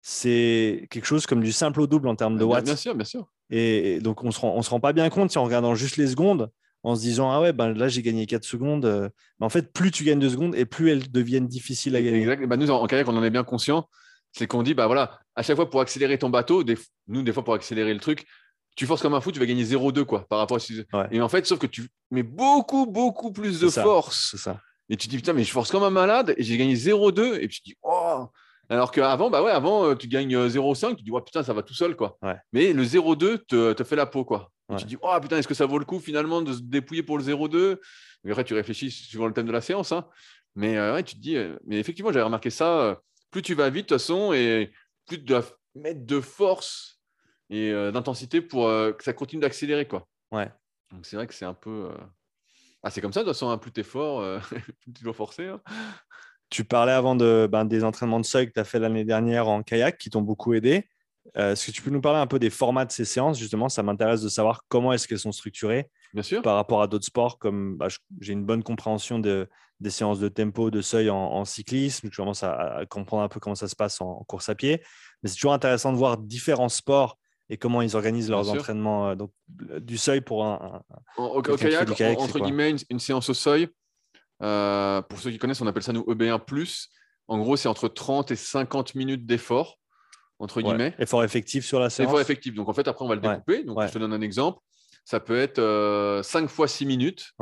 c'est quelque chose comme du simple au double en termes de watts. Bien sûr, bien sûr. Et donc, on ne se, rend, se rend pas bien compte si en regardant juste les secondes, en se disant Ah ouais, ben là, j'ai gagné 4 secondes. Euh, mais en fait, plus tu gagnes de secondes et plus elles deviennent difficiles à gagner. Exact. Bah, nous, en kayak, on en est bien conscient. C'est qu'on dit Bah voilà, à chaque fois pour accélérer ton bateau, nous, des fois, pour accélérer le truc, tu forces comme un fou, tu vas gagner 0,2 quoi, par rapport à. Et en fait, sauf que tu mets beaucoup, beaucoup plus de force. Ça. Et tu te dis Putain, mais je force comme un malade et j'ai gagné 0,2. Et puis tu te dis Oh alors qu'avant, bah ouais, avant, euh, tu gagnes 0,5, tu dis, oh, putain, ça va tout seul, quoi. Mais le 0,2 te, te, fait la peau, quoi. Tu dis, oh putain, est-ce que ça vaut le coup finalement de se dépouiller pour le 0,2 Mais après, tu réfléchis suivant le thème de la séance. Hein. Mais euh, ouais, tu te dis, euh, mais effectivement, j'avais remarqué ça. plus tu vas vite, de toute façon, et plus tu dois mettre de force et d'intensité pour que ça continue d'accélérer, quoi. Ouais. Donc c'est vrai que c'est un peu. Ah, c'est comme ça, de toute façon, hein, plus tu es fort, [laughs] plus tu dois forcer. Hein. Tu parlais avant de, ben, des entraînements de seuil que tu as fait l'année dernière en kayak qui t'ont beaucoup aidé. Euh, est-ce que tu peux nous parler un peu des formats de ces séances? Justement, ça m'intéresse de savoir comment est-ce qu'elles sont structurées Bien sûr. par rapport à d'autres sports. Comme bah, j'ai une bonne compréhension de, des séances de tempo, de seuil en, cyclisme. Je commence à, comprendre un peu comment ça se passe en, course à pied. Mais c'est toujours intéressant de voir différents sports et comment ils organisent leurs entraînements. Euh, donc, du seuil pour un. au, kayak, entre guillemets, une, séance au seuil, euh, pour ceux qui connaissent, on appelle ça nous EB1. En gros, c'est entre 30 et 50 minutes d'effort, entre guillemets. Effort effectif sur la séance. Effort effectif. Donc en fait, après, on va le découper. Donc je te donne un exemple. Ça peut être 5 euh, fois 6 minutes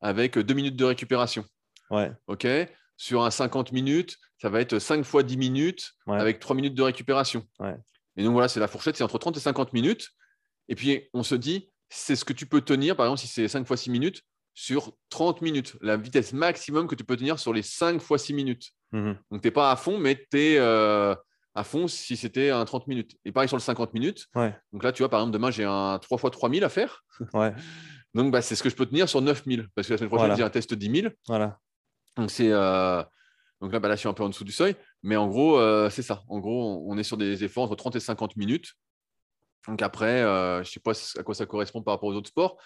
avec 2 minutes de récupération. OK Sur un 50 minutes, ça va être 5 fois 10 minutes avec 3 minutes de récupération. Et donc voilà, c'est la fourchette, c'est entre 30 et 50 minutes. Et puis on se dit, c'est ce que tu peux tenir, par exemple, si c'est 5 fois 6 minutes, sur 30 minutes, la vitesse maximum que tu peux tenir sur les 5 fois 6 minutes. Mhm. Donc, tu n'es pas à fond, mais tu es euh, à fond si c'était un 30 minutes. Et pareil sur le 50 minutes. Donc là, tu vois, par exemple, demain, j'ai un 3 fois 3000 à faire. Donc, bah, c'est ce que je peux tenir sur 9000. Parce que la semaine prochaine, j'ai un test 10 000. Voilà. Donc, c'est. Euh, donc là, bah, là, je suis un peu en dessous du seuil. Mais en gros, euh, c'est ça. En gros, on est sur des efforts entre 30 et 50 minutes. Donc après, je ne sais pas à quoi ça correspond par rapport aux autres sports.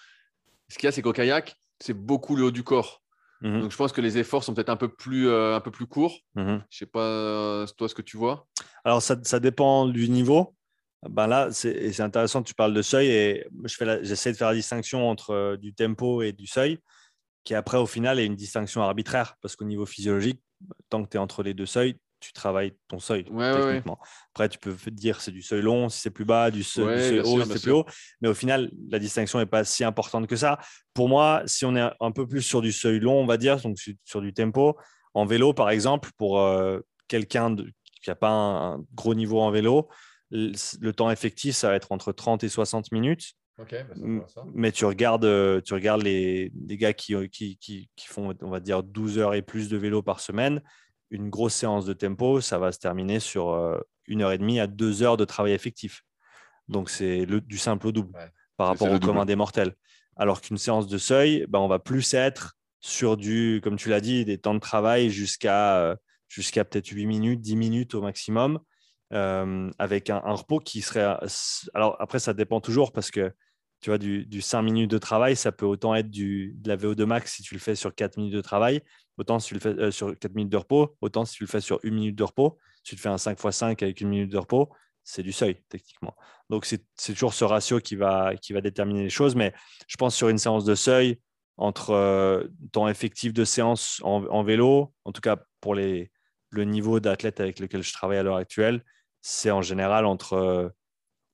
Ce qu'il y a, c'est qu'au kayak, c'est beaucoup le haut du corps. Mhm. Donc je pense que les efforts sont peut-être un peu plus, euh, un peu plus courts. Mhm. Je ne sais pas, euh, toi, ce que tu vois. Alors ça, ça dépend du niveau. Ben là, c'est intéressant tu parles de seuil et j'essaie de faire la distinction entre euh, du tempo et du seuil, qui après, au final, est une distinction arbitraire parce qu'au niveau physiologique, tant que tu es entre les deux seuils, tu travailles ton seuil techniquement. Après, tu peux dire c'est du seuil long, si c'est plus bas, du seuil, haut, si c'est plus haut. Mais au final, la distinction n'est pas si importante que ça. Pour moi, si on est un peu plus sur du seuil long, on va dire, donc sur du tempo, en vélo, par exemple, pour euh, quelqu'un qui n'a pas un, gros niveau en vélo, le, temps effectif, ça va être entre 30 et 60 minutes. Bah, mais tu regardes, euh, tu regardes les, les gars qui, qui, qui, qui, font, on va dire, 12 heures et plus de vélo par semaine une grosse séance de tempo, ça va se terminer sur euh, une heure et demie à deux heures de travail effectif. Donc, c'est du simple au double par rapport au commun des mortels. Alors qu'une séance de seuil, ben, on va plus être sur du, comme tu l'as dit, des temps de travail jusqu'à euh, jusqu'à peut-être 8 minutes, 10 minutes au maximum, euh, avec un, repos qui serait. Alors, après, ça dépend toujours parce que tu vois, du, du 5 minutes de travail, ça peut autant être du, de la VO2 max si tu le fais sur 4 minutes de travail, autant si tu le fais euh, sur 4 minutes de repos, autant si tu le fais sur 1 minute de repos. Si tu fais un 5 x 5 avec une minute de repos, c'est du seuil, techniquement. Donc, c'est toujours ce ratio qui va, qui va déterminer les choses. Mais je pense sur une séance de seuil, entre euh, temps effectif de séance en, vélo, en tout cas pour les, le niveau d'athlète avec lequel je travaille à l'heure actuelle, c'est en général entre, euh,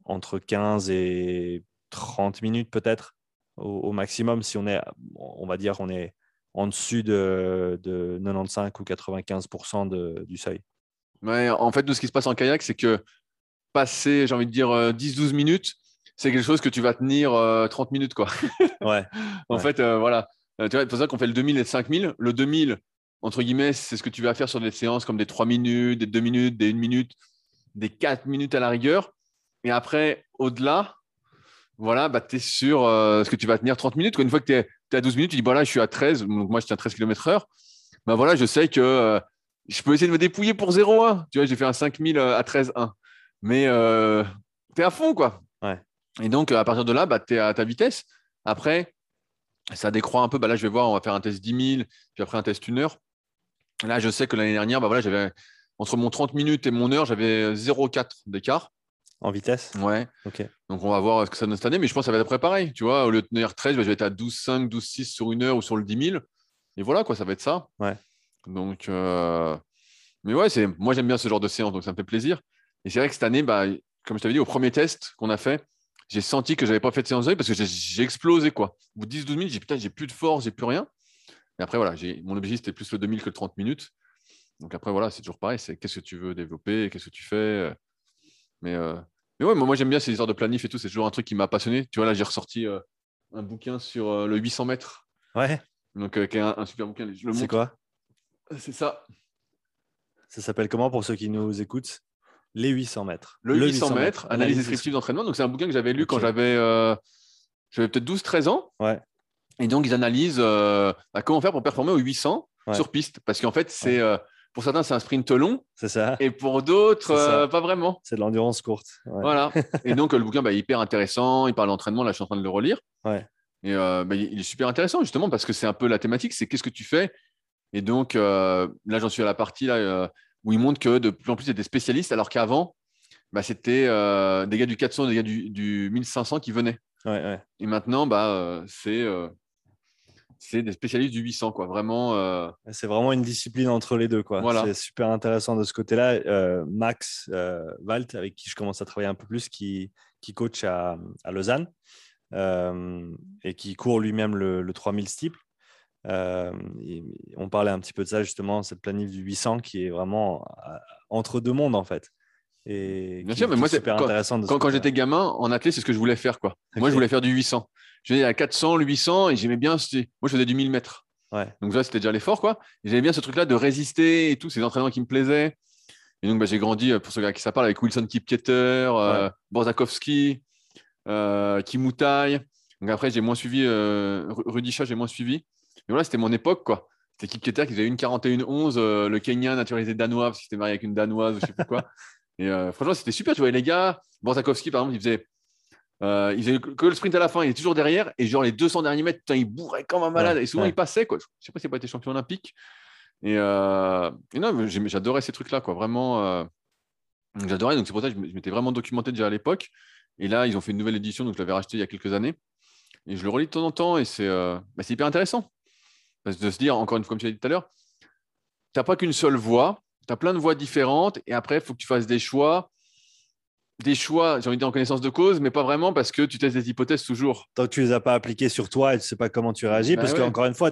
entre 15 et 30 minutes peut-être au, maximum. Si on est, on va dire, on est en dessus de, 95 ou 95% de, du seuil. Ouais, en fait, de ce qui se passe en kayak, c'est que passer, j'ai envie de dire, 10-12 euh, minutes, c'est quelque chose que tu vas tenir 30 euh, minutes. Quoi. [laughs] ouais. [laughs] en fait, euh, voilà. tu vois, c'est pour ça qu'on fait le 2000 et le 5000. Le 2000, entre guillemets, c'est ce que tu vas faire sur des séances comme des 3 minutes, des 2 minutes, des 1 minute, des 4 minutes à la rigueur. Et après, au-delà, voilà, bah, tu es sur ce que tu vas tenir 30 minutes? Une fois que tu es à 12 minutes, tu dis, voilà, je suis à 13, donc moi, je tiens à 13 km/h. Ben voilà, je sais que euh, je peux essayer de me dépouiller pour 0,1. Tu vois, j'ai fait un 5000 euh, à 13,1. Mais euh, tu es à fond, quoi. Ouais. Et donc, à partir de là, bah, tu es à ta vitesse. Après, ça décroît un peu. Bah là, je vais voir, on va faire un test 10 000, puis après un test 1 heure. Là, je sais que l'année dernière, bah voilà, j'avais entre mon 30 minutes et mon heure, j'avais 0,4 d'écart. En vitesse Ouais. Donc, on va voir ce que ça donne cette année, mais je pense que ça va être après pareil. Tu vois, au lieu de tenir 13, bah, je vais être à 12,5, 12,6 sur une heure ou sur le 10 000. Et voilà, quoi, ça va être ça. Ouais. Donc, euh, mais ouais, c'est... moi, j'aime bien ce genre de séance, donc ça me fait plaisir. Et c'est vrai que cette année, bah, comme je t'avais dit, au premier test qu'on a fait, j'ai senti que je n'avais pas fait de séance de parce que j'ai, explosé. Quoi. Au bout de 10-12 minutes, j'ai putain, j'ai plus de force, j'ai plus rien. Et après, voilà, j'ai, mon objectif, c'était plus le 2000 que le 30 minutes. Donc après, voilà, c'est toujours pareil. C'est qu'est-ce que tu veux développer, qu'est-ce que tu fais. Mais, euh, mais ouais, moi, j'aime bien ces histoires de planif et tout. C'est toujours un truc qui m'a passionné. Tu vois, là, j'ai ressorti euh, un bouquin sur euh, le 800 mètres. Ouais. Donc, qui est un, super bouquin. c'est quoi? C'est ça. Ça s'appelle comment pour ceux qui nous écoutent? Les 800 mètres. Le, 800, mètres, analyse descriptive d'entraînement. Donc, c'est un bouquin que j'avais lu quand j'avais, j'avais peut-être 12-13 ans. Ouais. Et donc, ils analysent bah, comment faire pour performer au 800 sur piste. Parce qu'en fait, c'est pour certains, c'est un sprint long. C'est ça. Et pour d'autres, euh, pas vraiment. C'est de l'endurance courte. Voilà. [laughs] et donc, le bouquin bah, est hyper intéressant. Il parle d'entraînement. Là, je suis en train de le relire. Ouais. Et euh, bah, il est super intéressant, justement, parce que c'est un peu la thématique c'est qu'est-ce que tu fais? Et donc, euh, là, j'en suis à la partie là, où il montre que de plus en plus, il y a des spécialistes, alors qu'avant, bah, c'était des gars du 400, des gars du, du 1500 qui venaient. Ouais, et maintenant, bah, c'est c'est des spécialistes du 800, quoi. Vraiment. Euh, c'est vraiment une discipline entre les deux, quoi. C'est super intéressant de ce côté-là. Euh, Max euh, Walt, avec qui je commence à travailler un peu plus, qui, qui coach à, à Lausanne et qui court lui-même le, 3000 steeple. on parlait un petit peu de ça justement, cette planif du 800 qui est vraiment entre deux mondes en fait. Et Bien sûr, mais moi, c'est super intéressant. quand, quand j'étais gamin, en athlète, c'est ce que je voulais faire. Quoi. Moi, je voulais faire du 800 je à 400, 800 et j'aimais bien. Moi, je faisais du 1000 mètres. Ouais. Donc, ça, c'était déjà l'effort. quoi. J'aimais bien ce truc-là de résister et tout, ces entraînements qui me plaisaient. Et donc, bah, j'ai grandi, euh, pour ceux qui ça parle, avec Wilson Kipketer, euh, Borzakowski, euh, Kimoutai. Donc, après, j'ai moins suivi euh, Rudisha, j'ai moins suivi. Mais voilà, c'était mon époque. quoi. C'était Kipketer qui faisait une 41-11, euh, le Kenyan naturalisé danois, parce qu'il était marié avec une danoise ou je sais plus quoi. [laughs] Et franchement, c'était super. Tu vois, les gars, Borzakowski, par exemple, il faisait euh, il faisait que le sprint à la fin, il est toujours derrière. Et genre, les 200 derniers mètres, il bourrait comme un malade. et souvent, il passait. Quoi. Je sais pas s'il n'a pas été champion olympique. Et, euh, non, j'adorais ces trucs-là. Quoi. Vraiment, euh, j'adorais. Donc, c'est pour ça que je m'étais vraiment documenté déjà à l'époque. Et là, ils ont fait une nouvelle édition. Donc, je l'avais racheté il y a quelques années. Et je le relis de temps en temps. Et c'est bah, hyper intéressant. Parce de se dire, encore une fois, comme tu l'as dit tout à l'heure, tu n'as pas qu'une seule voie. Tu as plein de voies différentes. Et après, il faut que tu fasses des choix des choix, j'ai envie de dire en connaissance de cause, mais pas vraiment parce que tu testes des hypothèses toujours. Tant que tu les as pas appliquées sur toi et tu sais pas comment tu réagis, bah parce qu'encore une fois,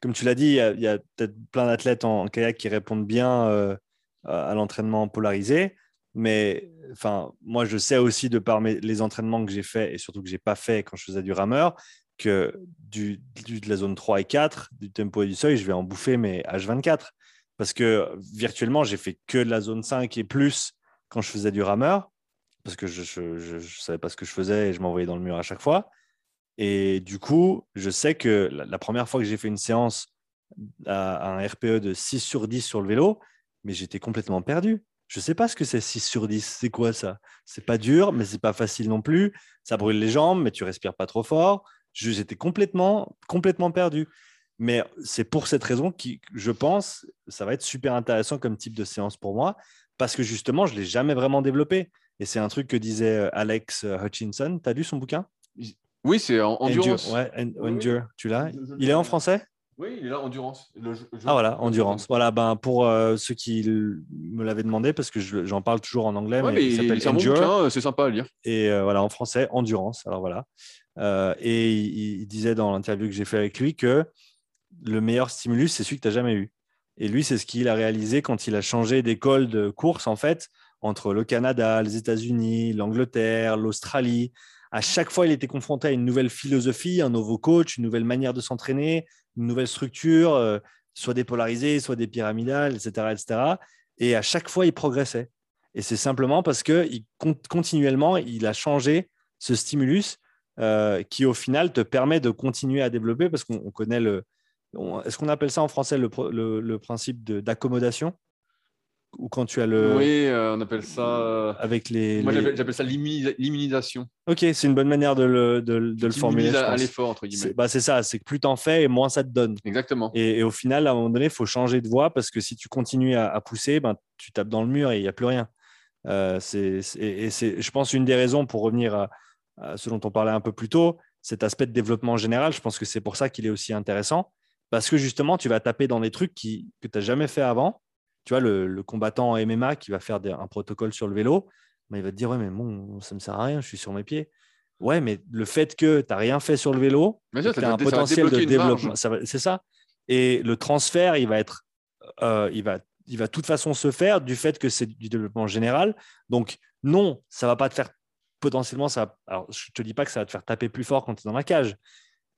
comme tu l'as dit, il y a, peut-être plein d'athlètes en, kayak qui répondent bien euh, à l'entraînement polarisé. Mais enfin, moi, je sais aussi de par les entraînements que j'ai faits et surtout que j'ai pas fait quand je faisais du rameur, que du, de la zone 3 et 4, du tempo et du seuil, je vais en bouffer mes H24. Parce que virtuellement, j'ai fait que de la zone 5 et plus quand je faisais du rameur parce que je ne savais pas ce que je faisais et je m'envoyais dans le mur à chaque fois. Et du coup, je sais que la, première fois que j'ai fait une séance à, un RPE de 6 sur 10 sur le vélo, mais j'étais complètement perdu. Je ne sais pas ce que c'est 6 sur 10. C'est quoi ça? C'est pas dur, mais c'est pas facile non plus. Ça brûle les jambes, mais tu respires pas trop fort. J'étais complètement, complètement perdu. Mais c'est pour cette raison que je pense ça va être super intéressant comme type de séance pour moi, parce que justement, je ne l'ai jamais vraiment développé. Et c'est un truc que disait euh, Alex euh, Hutchinson. Tu as lu son bouquin? Oui, c'est Endurance. Endure, ouais, Endure. Tu l'as? Il est en français? Oui, il est là, Endurance. ah voilà, Endurance. Voilà, ben, pour euh, ceux qui me l'avaient demandé, parce que j'en parle toujours en anglais, mais, il s'appelle Endure. c'est sympa à lire. Et voilà, en français, Endurance. Alors voilà. et il, disait dans l'interview que j'ai fait avec lui que le meilleur stimulus, c'est celui que tu n'as jamais eu. Et lui, c'est ce qu'il a réalisé quand il a changé d'école de course, en fait, entre le Canada, les États-Unis, l'Angleterre, l'Australie. À chaque fois, il était confronté à une nouvelle philosophie, un nouveau coach, une nouvelle manière de s'entraîner, une nouvelle structure, euh, soit dépolarisée, soit des pyramidales, etc., etc. Et à chaque fois, il progressait. Et c'est simplement parce que il, continuellement, il a changé ce stimulus euh, qui, au final, te permet de continuer à développer parce qu'on connaît le. Est-ce qu'on appelle ça en français le, le, le principe d'accommodation? Ou quand tu as le. Oui, euh, on appelle ça. euh, Avec les. Moi, les- j'appelle ça l'immunisa- l'immunisation. Ok, c'est une bonne manière de le, de, le- de le Tu formuler. je à, l'effort, entre C'est guillemets. bah, c'est ça, c'est que plus t'en fais et moins ça te donne. Exactement. Et, et au final, à un moment donné, il faut changer de voie parce que si tu continues à, à pousser, ben, tu tapes dans le mur et il n'y a plus rien. Euh, c'est- et c'est, je pense, une des raisons pour revenir à, à ce dont on parlait un peu plus tôt, cet aspect de développement général. Je pense que c'est pour ça qu'il est aussi intéressant parce que justement, tu vas taper dans des trucs qui, que tu n'as jamais fait avant. Tu vois, le, le combattant en MMA qui va faire des- un protocole sur le vélo, ben, il va te dire Ouais, mais bon, ça ne me sert à rien, je suis sur mes pieds. Ouais, mais le fait que tu n'as rien fait sur le vélo, tu as un potentiel de développement, c'est ça. Et le transfert, il va être, euh, il va, il va de toute façon se faire du fait que c'est du développement général. Donc non, ça va pas te faire potentiellement ça. Alors je te dis pas que ça va te faire taper plus fort quand tu es dans la cage,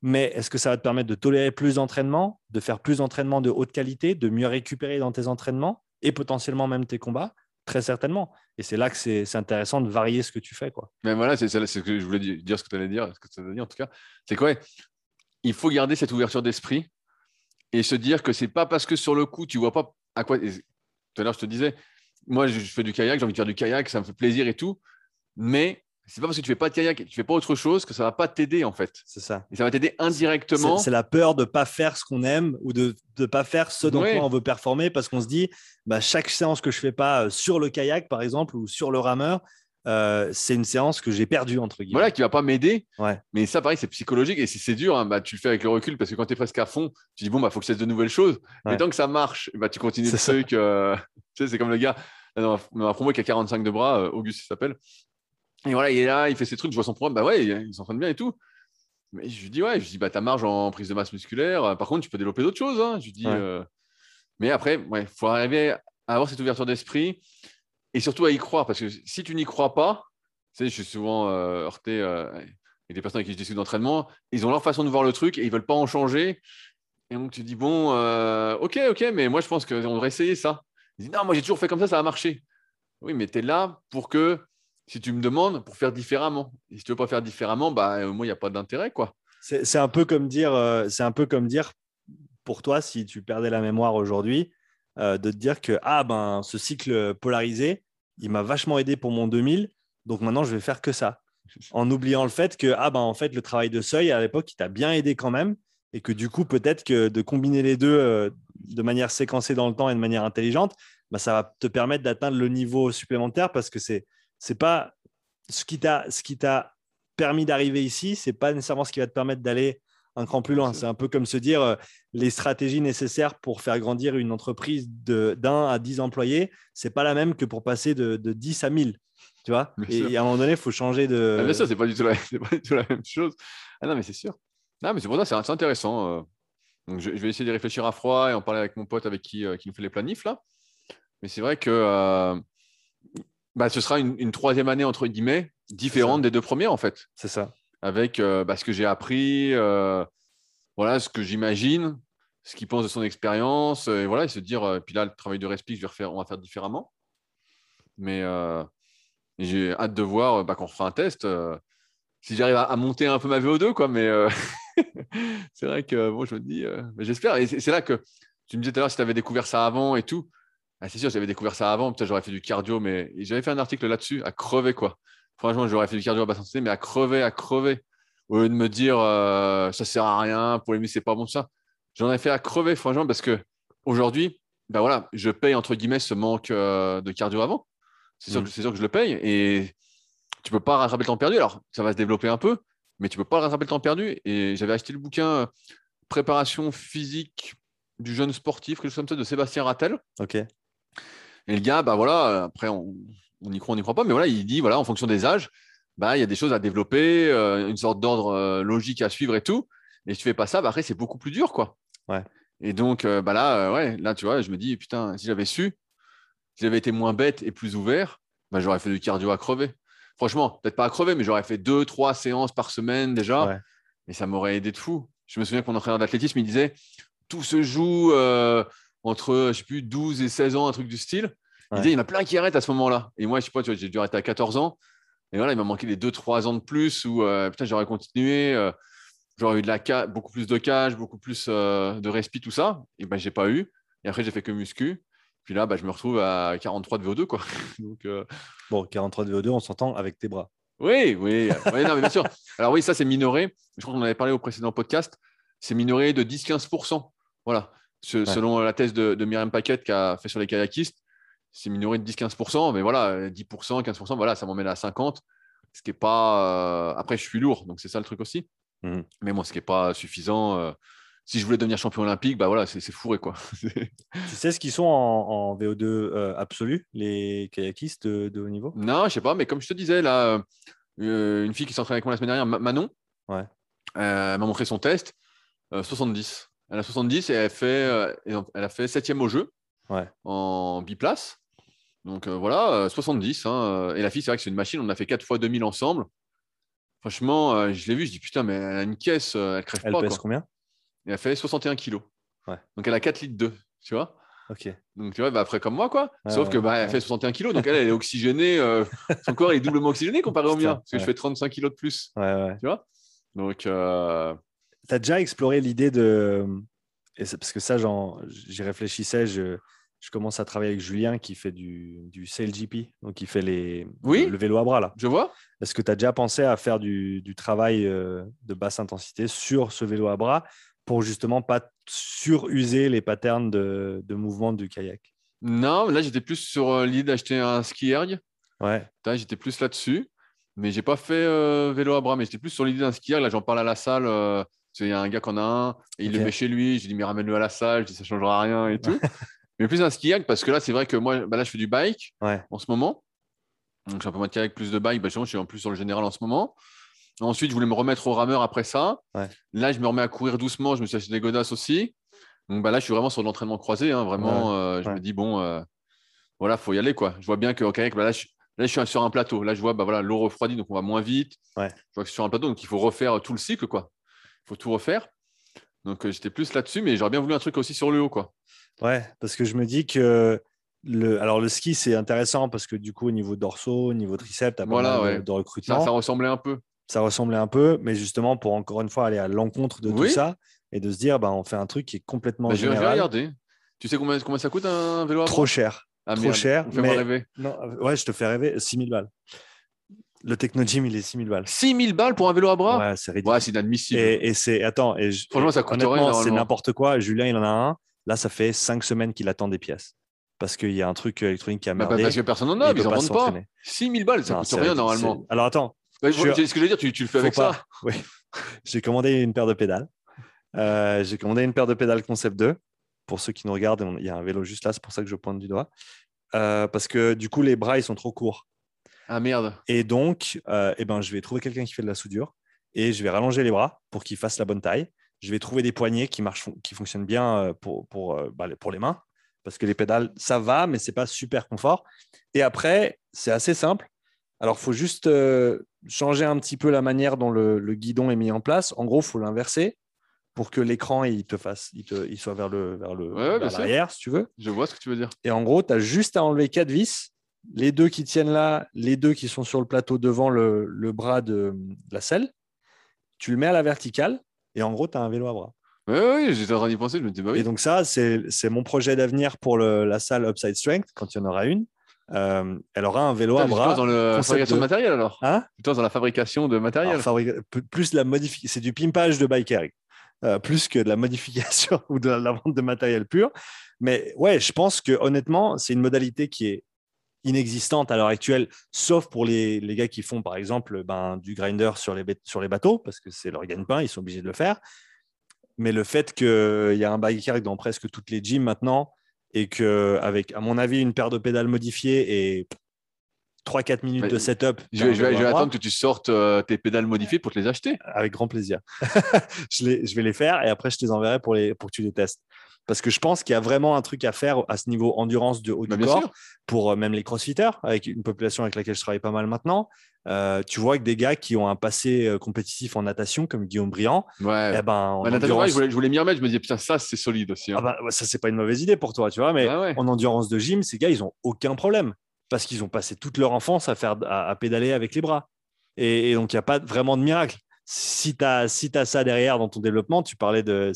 mais est-ce que ça va te permettre de tolérer plus d'entraînement, de faire plus d'entraînement de haute qualité, de mieux récupérer dans tes entraînements et potentiellement même tes combats? Très certainement. Et c'est là que c'est intéressant de varier ce que tu fais. Quoi. Mais voilà, c'est ce que je voulais di- dire, ce que tu allais dire, ce que tu as dit en tout cas. C'est quoi Il faut garder cette ouverture d'esprit et se dire que c'est pas parce que sur le coup, tu vois pas à quoi. Tout à l'heure, je te disais, moi, je fais du kayak, j'ai envie de faire du kayak, ça me fait plaisir et tout. Mais c'est pas parce que tu fais pas de kayak tu fais pas autre chose que ça va pas t'aider en fait. C'est ça. Et ça va t'aider indirectement. C'est la peur de ne pas faire ce qu'on aime ou de ne pas faire ce dont Ouais. on veut performer parce qu'on se dit, bah, chaque séance que je fais pas euh, sur le kayak, par exemple, ou sur le rameur, euh, c'est une séance que j'ai perdue, entre guillemets. Voilà, qui va pas m'aider. Ouais. Mais ça, pareil, c'est psychologique et si c'est dur, hein, bah, tu le fais avec le recul parce que quand tu es presque à fond, tu dis bon, bah, faut que je teste de nouvelles choses. Mais tant que ça marche, bah, tu continues le truc. euh, [laughs] tu sais, c'est comme le gars dans ma, dans promo qui a 45 de bras, Auguste, s'appelle. Et voilà, il est là, il fait ses trucs, je vois son programme, bah ouais, il, s'entraîne bien et tout. Mais je lui dis, ouais, je lui dis, bah, ta marge en prise de masse musculaire, euh, par contre, tu peux développer d'autres choses. Hein. Je lui dis, Ouais. euh, mais après, il ouais, faut arriver à avoir cette ouverture d'esprit et surtout à y croire parce que si tu n'y crois pas, tu sais, je suis souvent euh, heurté euh, avec des personnes avec qui je discute d'entraînement, ils ont leur façon de voir le truc et ils veulent pas en changer. Et donc tu dis, bon, euh, ok, ok, mais moi je pense qu'on devrait essayer ça. Ils disent, non, moi j'ai toujours fait comme ça, ça a marché. Oui, mais tu es là pour que, si tu me demandes, pour faire différemment. Et si tu veux pas faire différemment, bah, moi, il n'y a pas d'intérêt, quoi. C'est c'est un peu comme dire, euh, c'est un peu comme dire pour toi, si tu perdais la mémoire aujourd'hui, euh, de te dire que ah ben ce cycle polarisé, il m'a vachement aidé pour mon 2000, donc maintenant je vais faire que ça. En oubliant le fait que ah ben en fait le travail de seuil à l'époque il t'a bien aidé quand même et que du coup peut-être que de combiner les deux euh, de manière séquencée dans le temps et de manière intelligente, bah, ça va te permettre d'atteindre le niveau supplémentaire parce que c'est c'est pas ce qui t'a ce qui t'a permis d'arriver ici, c'est pas nécessairement ce qui va te permettre d'aller un cran plus loin. C'est- un peu comme se dire euh, les stratégies nécessaires pour faire grandir une entreprise de- d'un à 10 employés, c'est pas la même que pour passer de, de 10 à 1000. Tu vois? Et, à un moment donné, il faut changer de. Ah, bien sûr, c'est pas, du tout la- [laughs] c'est pas du tout la même chose. Ah non, mais c'est sûr. Non, mais c'est pour ça, c'est c'est intéressant. euh. Donc, je, je vais essayer de réfléchir à froid et en parler avec mon pote avec qui, euh, qui nous fait les planifs, là. Mais c'est vrai que bah, ce sera une, une troisième année, entre guillemets, différente des deux premières, en fait. C'est ça. avec euh, bah, ce que j'ai appris, euh, voilà, ce que j'imagine, ce qu'il pense de son expérience, euh, et voilà, et se dire, euh, puis là, le travail de respi, je vais refaire, on va faire différemment. Mais j'ai hâte de voir bah, quand on refera un test, si j'arrive à, à monter un peu ma VO2, quoi. Mais [laughs] c'est vrai que bon, je me dis, j'espère. Et c'est c'est là que tu me disais tout à l'heure si tu avais découvert ça avant et tout. Ah, c'est sûr, j'avais découvert ça avant, peut-être j'aurais fait du cardio, mais j'avais fait un article là-dessus, à crever, quoi. Franchement, j'aurais fait du cardio à basse intensité, mais à crever, à crever. Au lieu de me dire euh, ça sert à rien, pour les muscles, c'est pas bon ça. J'en ai fait à crever, franchement, parce que aujourd'hui, ben voilà, je paye entre guillemets ce manque euh, de cardio avant. C'est sûr, Mm. sûr que je le paye et tu peux pas rattraper le temps perdu. Alors, ça va se développer un peu, mais tu peux pas rattraper le temps perdu. Et j'avais acheté le bouquin euh, Préparation physique du jeune sportif, quelque chose comme ça, de Sébastien Rattel. Ok. Et le gars, bah voilà, après, on, on y croit, on n'y croit pas, mais voilà, il dit, voilà, en fonction des âges, bah, il y a des choses à développer, euh, une sorte d'ordre euh, logique à suivre et tout. Et si tu fais pas ça, bah, après, c'est beaucoup plus dur, quoi. Ouais. Et donc, euh, bah là, euh, ouais, là, tu vois, je me dis, putain, si j'avais su, si j'avais été moins bête et plus ouvert, bah, j'aurais fait du cardio à crever. Franchement, peut-être pas à crever, mais j'aurais fait deux, trois séances par semaine déjà. Ouais. Et ça m'aurait aidé de fou. Je me souviens que mon entraîneur d'athlétisme, il disait, tout se joue euh, entre, je sais plus, 12 et 16 ans, un truc du style. Il y en a plein qui arrêtent à ce moment-là. Et moi, je sais pas, tu vois, j'ai dû arrêter à 14 ans. Et voilà, il m'a manqué les 2-3 ans de plus où euh, putain, j'aurais continué. euh, j'aurais eu de la ca- beaucoup plus de cage, beaucoup plus euh, de respi, tout ça. Et ben, j'ai pas eu. Et après, j'ai fait que muscu. Puis là, bah, je me retrouve à 43 de VO2. Quoi. [laughs] Donc, Bon, 43 de VO2, on s'entend avec tes bras. Oui, oui, oui non, mais bien sûr. Alors oui, ça c'est minoré. Je crois qu'on en avait parlé au précédent podcast. C'est minoré de 10-15%. Voilà. Ce- Selon la thèse de, de Myriam Paquette qui a fait sur les kayakistes, c'est minoré de 10-15%. Mais voilà, 10%, 15%, voilà, ça m'emmène à 50%. Ce qui est pas. euh, Après, je suis lourd, donc c'est ça le truc aussi. Mhm. Mais bon, ce qui n'est pas suffisant. euh, Si je voulais devenir champion olympique, bah voilà, c'est fourré quoi. [laughs] Tu sais ce qu'ils sont en, en VO2 euh, absolu, les kayakistes de, de haut niveau? Non, je sais pas, mais comme je te disais, là, une fille qui s'entraîne avec moi la semaine dernière, Ma- Manon, Ouais. elle m'a montré son test, euh, 70. Elle a 70 et elle, fait, euh, et elle a fait 7 au jeu Ouais. en biplace. Donc euh, voilà, euh, 70. hein, euh, et la fille, c'est vrai que c'est une machine, on a fait 4 fois 2000 ensemble. Franchement, euh, je l'ai vu, je dis putain, mais elle a une caisse, elle crève Elle pas. pèse Quoi. combien? Et elle fait 61 kilos. Ouais. Donc elle a 4 litres 2, tu vois. Ok. Donc tu vois, bah, après comme moi, quoi. Sauf que ouais, bah, elle fait 61 kilos, donc elle, elle est oxygénée. euh, [laughs] son corps est doublement oxygéné comparé au mien, parce que je fais 35 kilos de plus. Ouais, ouais. Tu vois Donc Tu as déjà exploré l'idée de. Et parce que ça, j'y réfléchissais. Je, je commence à travailler avec Julien qui fait du, du SailGP, donc qui fait les, Oui. le vélo à bras. là. je vois. Est-ce que tu as déjà pensé à faire du, du travail euh, de basse intensité sur ce vélo à bras pour justement pas suruser les patterns de, de mouvement du kayak? Non, là j'étais plus sur euh, l'idée d'acheter un ski erg. Ouais, J'étais plus là-dessus. Mais j'ai pas fait euh, vélo à bras, mais j'étais plus sur l'idée d'un ski erg. Là, j'en parle à la salle. euh, qu'il y a un gars qui en a un et il le met chez lui. J'ai dit, mais ramène-le à la salle. Je dis, ça changera rien et tout. [laughs] mais plus un ski parce que là, c'est vrai que moi, bah, là, je fais du bike. ouais, en ce moment. Donc, j'ai un peu moins de kayak, plus de bike. Bah, je suis en plus sur le général en ce moment. Ensuite, je voulais me remettre au rameur après ça. Ouais. Là, je me remets à courir doucement. Je me suis acheté des godasses aussi. Donc bah, là, je suis vraiment sur l'entraînement croisé. hein. Vraiment, euh, je me dis, bon, euh, voilà, faut y aller. quoi. Je vois bien qu'au kayak, bah, là, je, là, je suis sur un plateau. Là, je vois bah, voilà, l'eau refroidit, donc on va moins vite. Ouais. Je vois que je suis sur un plateau, donc il faut refaire tout le cycle. quoi. Il faut tout refaire. Donc, euh, j'étais plus là-dessus, mais j'aurais bien voulu un truc aussi sur le haut. quoi. ouais, parce que je me dis que le, alors le ski c'est intéressant parce que du coup au niveau dorsaux, au niveau triceps, tu Voilà, ouais. de recrutement. ça ressemblait un peu. ça ressemblait un peu, mais justement pour encore une fois aller à l'encontre de tout ça et de se dire bah, on fait un truc qui est complètement Bah, je vais- je vais général, regarder. Tu sais combien, combien ça coûte un vélo à trop cher. Ah, trop merde, cher, Fais-moi mais- rêver? Non, ouais, je te fais rêver, 6000 balles. Le Techno Gym, il est 6000 balles. 6000 balles pour un vélo à bras? Ouais, c'est ridicule. Ouais, c'est inadmissible. et et c'est attends, et je- Franchement, ça coûte rien, honnêtement, c'est n'importe quoi. Julien, il en a un. Là, ça fait 5 semaines qu'il attend des pièces parce qu'il y a un truc électronique qui a Bah, merdé. parce que personne n'en il a, peut ils en pas vendent pas. s'entraîner. 6000 balles, ça Non, coûte c'est rien ridicule. normalement. Alors attends, Ouais, je Ce que je veux dire, tu, tu le fais faut avec pas- ça. [laughs] Oui. J'ai commandé une paire de pédales. Euh, j'ai commandé une paire de pédales Concept 2. Pour ceux qui nous regardent, il y a un vélo juste là, c'est pour ça que je pointe du doigt. Euh, parce que du coup, les bras, ils sont trop courts. Ah merde. Et donc, euh, eh ben, je vais trouver quelqu'un qui fait de la soudure et je vais rallonger les bras pour qu'ils fassent la bonne taille. Je vais trouver des poignées qui, marchent, qui fonctionnent bien euh, pour, pour, euh, bah, les- pour les mains parce que les pédales, ça va, mais c'est pas super confort. Et après, c'est assez simple. Alors, il faut juste euh, changer un petit peu la manière dont le, le guidon est mis en place. En gros, il faut l'inverser pour que l'écran il te fasse, il, te- il soit vers le vers le Ouais, vers l'arrière, si tu veux. Je vois ce que tu veux dire. Et en gros, tu as juste à enlever quatre vis, les deux qui tiennent là, les deux qui sont sur le plateau devant le, le bras de, de la selle. Tu le mets à la verticale et en gros, tu as un vélo à bras. Oui, oui, j'étais en train d'y penser. Je me dis, bah oui. Et donc, ça, c'est mon projet d'avenir pour le- la salle Upside Strength quand il y en aura une. Euh, elle aura un vélo Putain, à bras. penses dans la fabrication de de- matériel alors Hein? Dans la fabrication de matériel? Alors, plus la modifi- c'est du pimpage de biker, euh, plus que de la [laughs] modification ou de la vente de matériel pur. Mais ouais, je pense que honnêtement, c'est une modalité qui est inexistante à l'heure actuelle, sauf pour les, les gars qui font par exemple ben, du grinder sur les, bait- sur les bateaux, parce que c'est leur gagne-pain, ils sont obligés de le faire. Mais le fait qu'il y a un biker dans presque toutes les gyms maintenant, et qu'avec, à mon avis, une paire de pédales modifiées et 3-4 minutes de setup, Je vais, je vais- je vais à bras, attendre que tu sortes euh, tes pédales modifiées pour te les acheter. avec grand plaisir. [laughs] je, les- je vais les faire et après, je te les enverrai pour, les, pour que tu les testes. Parce que je pense qu'il y a vraiment un truc à faire à ce niveau endurance de haut Bah, du corps sûr. pour euh, même les crossfitters, avec une population avec laquelle je travaille pas mal maintenant. Euh, tu vois que des gars qui ont un passé euh, compétitif en natation, comme Guillaume Briand, Ouais. eh ben, en Bah, je, voulais, je voulais m'y remettre. Je me disais, putain, ça, c'est solide aussi. hein. Ah bah, ça, c'est pas une mauvaise idée pour toi, tu vois, mais Ah ouais. en endurance de gym, ces gars, ils ont aucun problème parce qu'ils ont passé toute leur enfance à, faire, à, à pédaler avec les bras. Et, et donc, il n'y a pas vraiment de miracle. Si tu as, si as ça derrière dans ton développement, tu parlais de,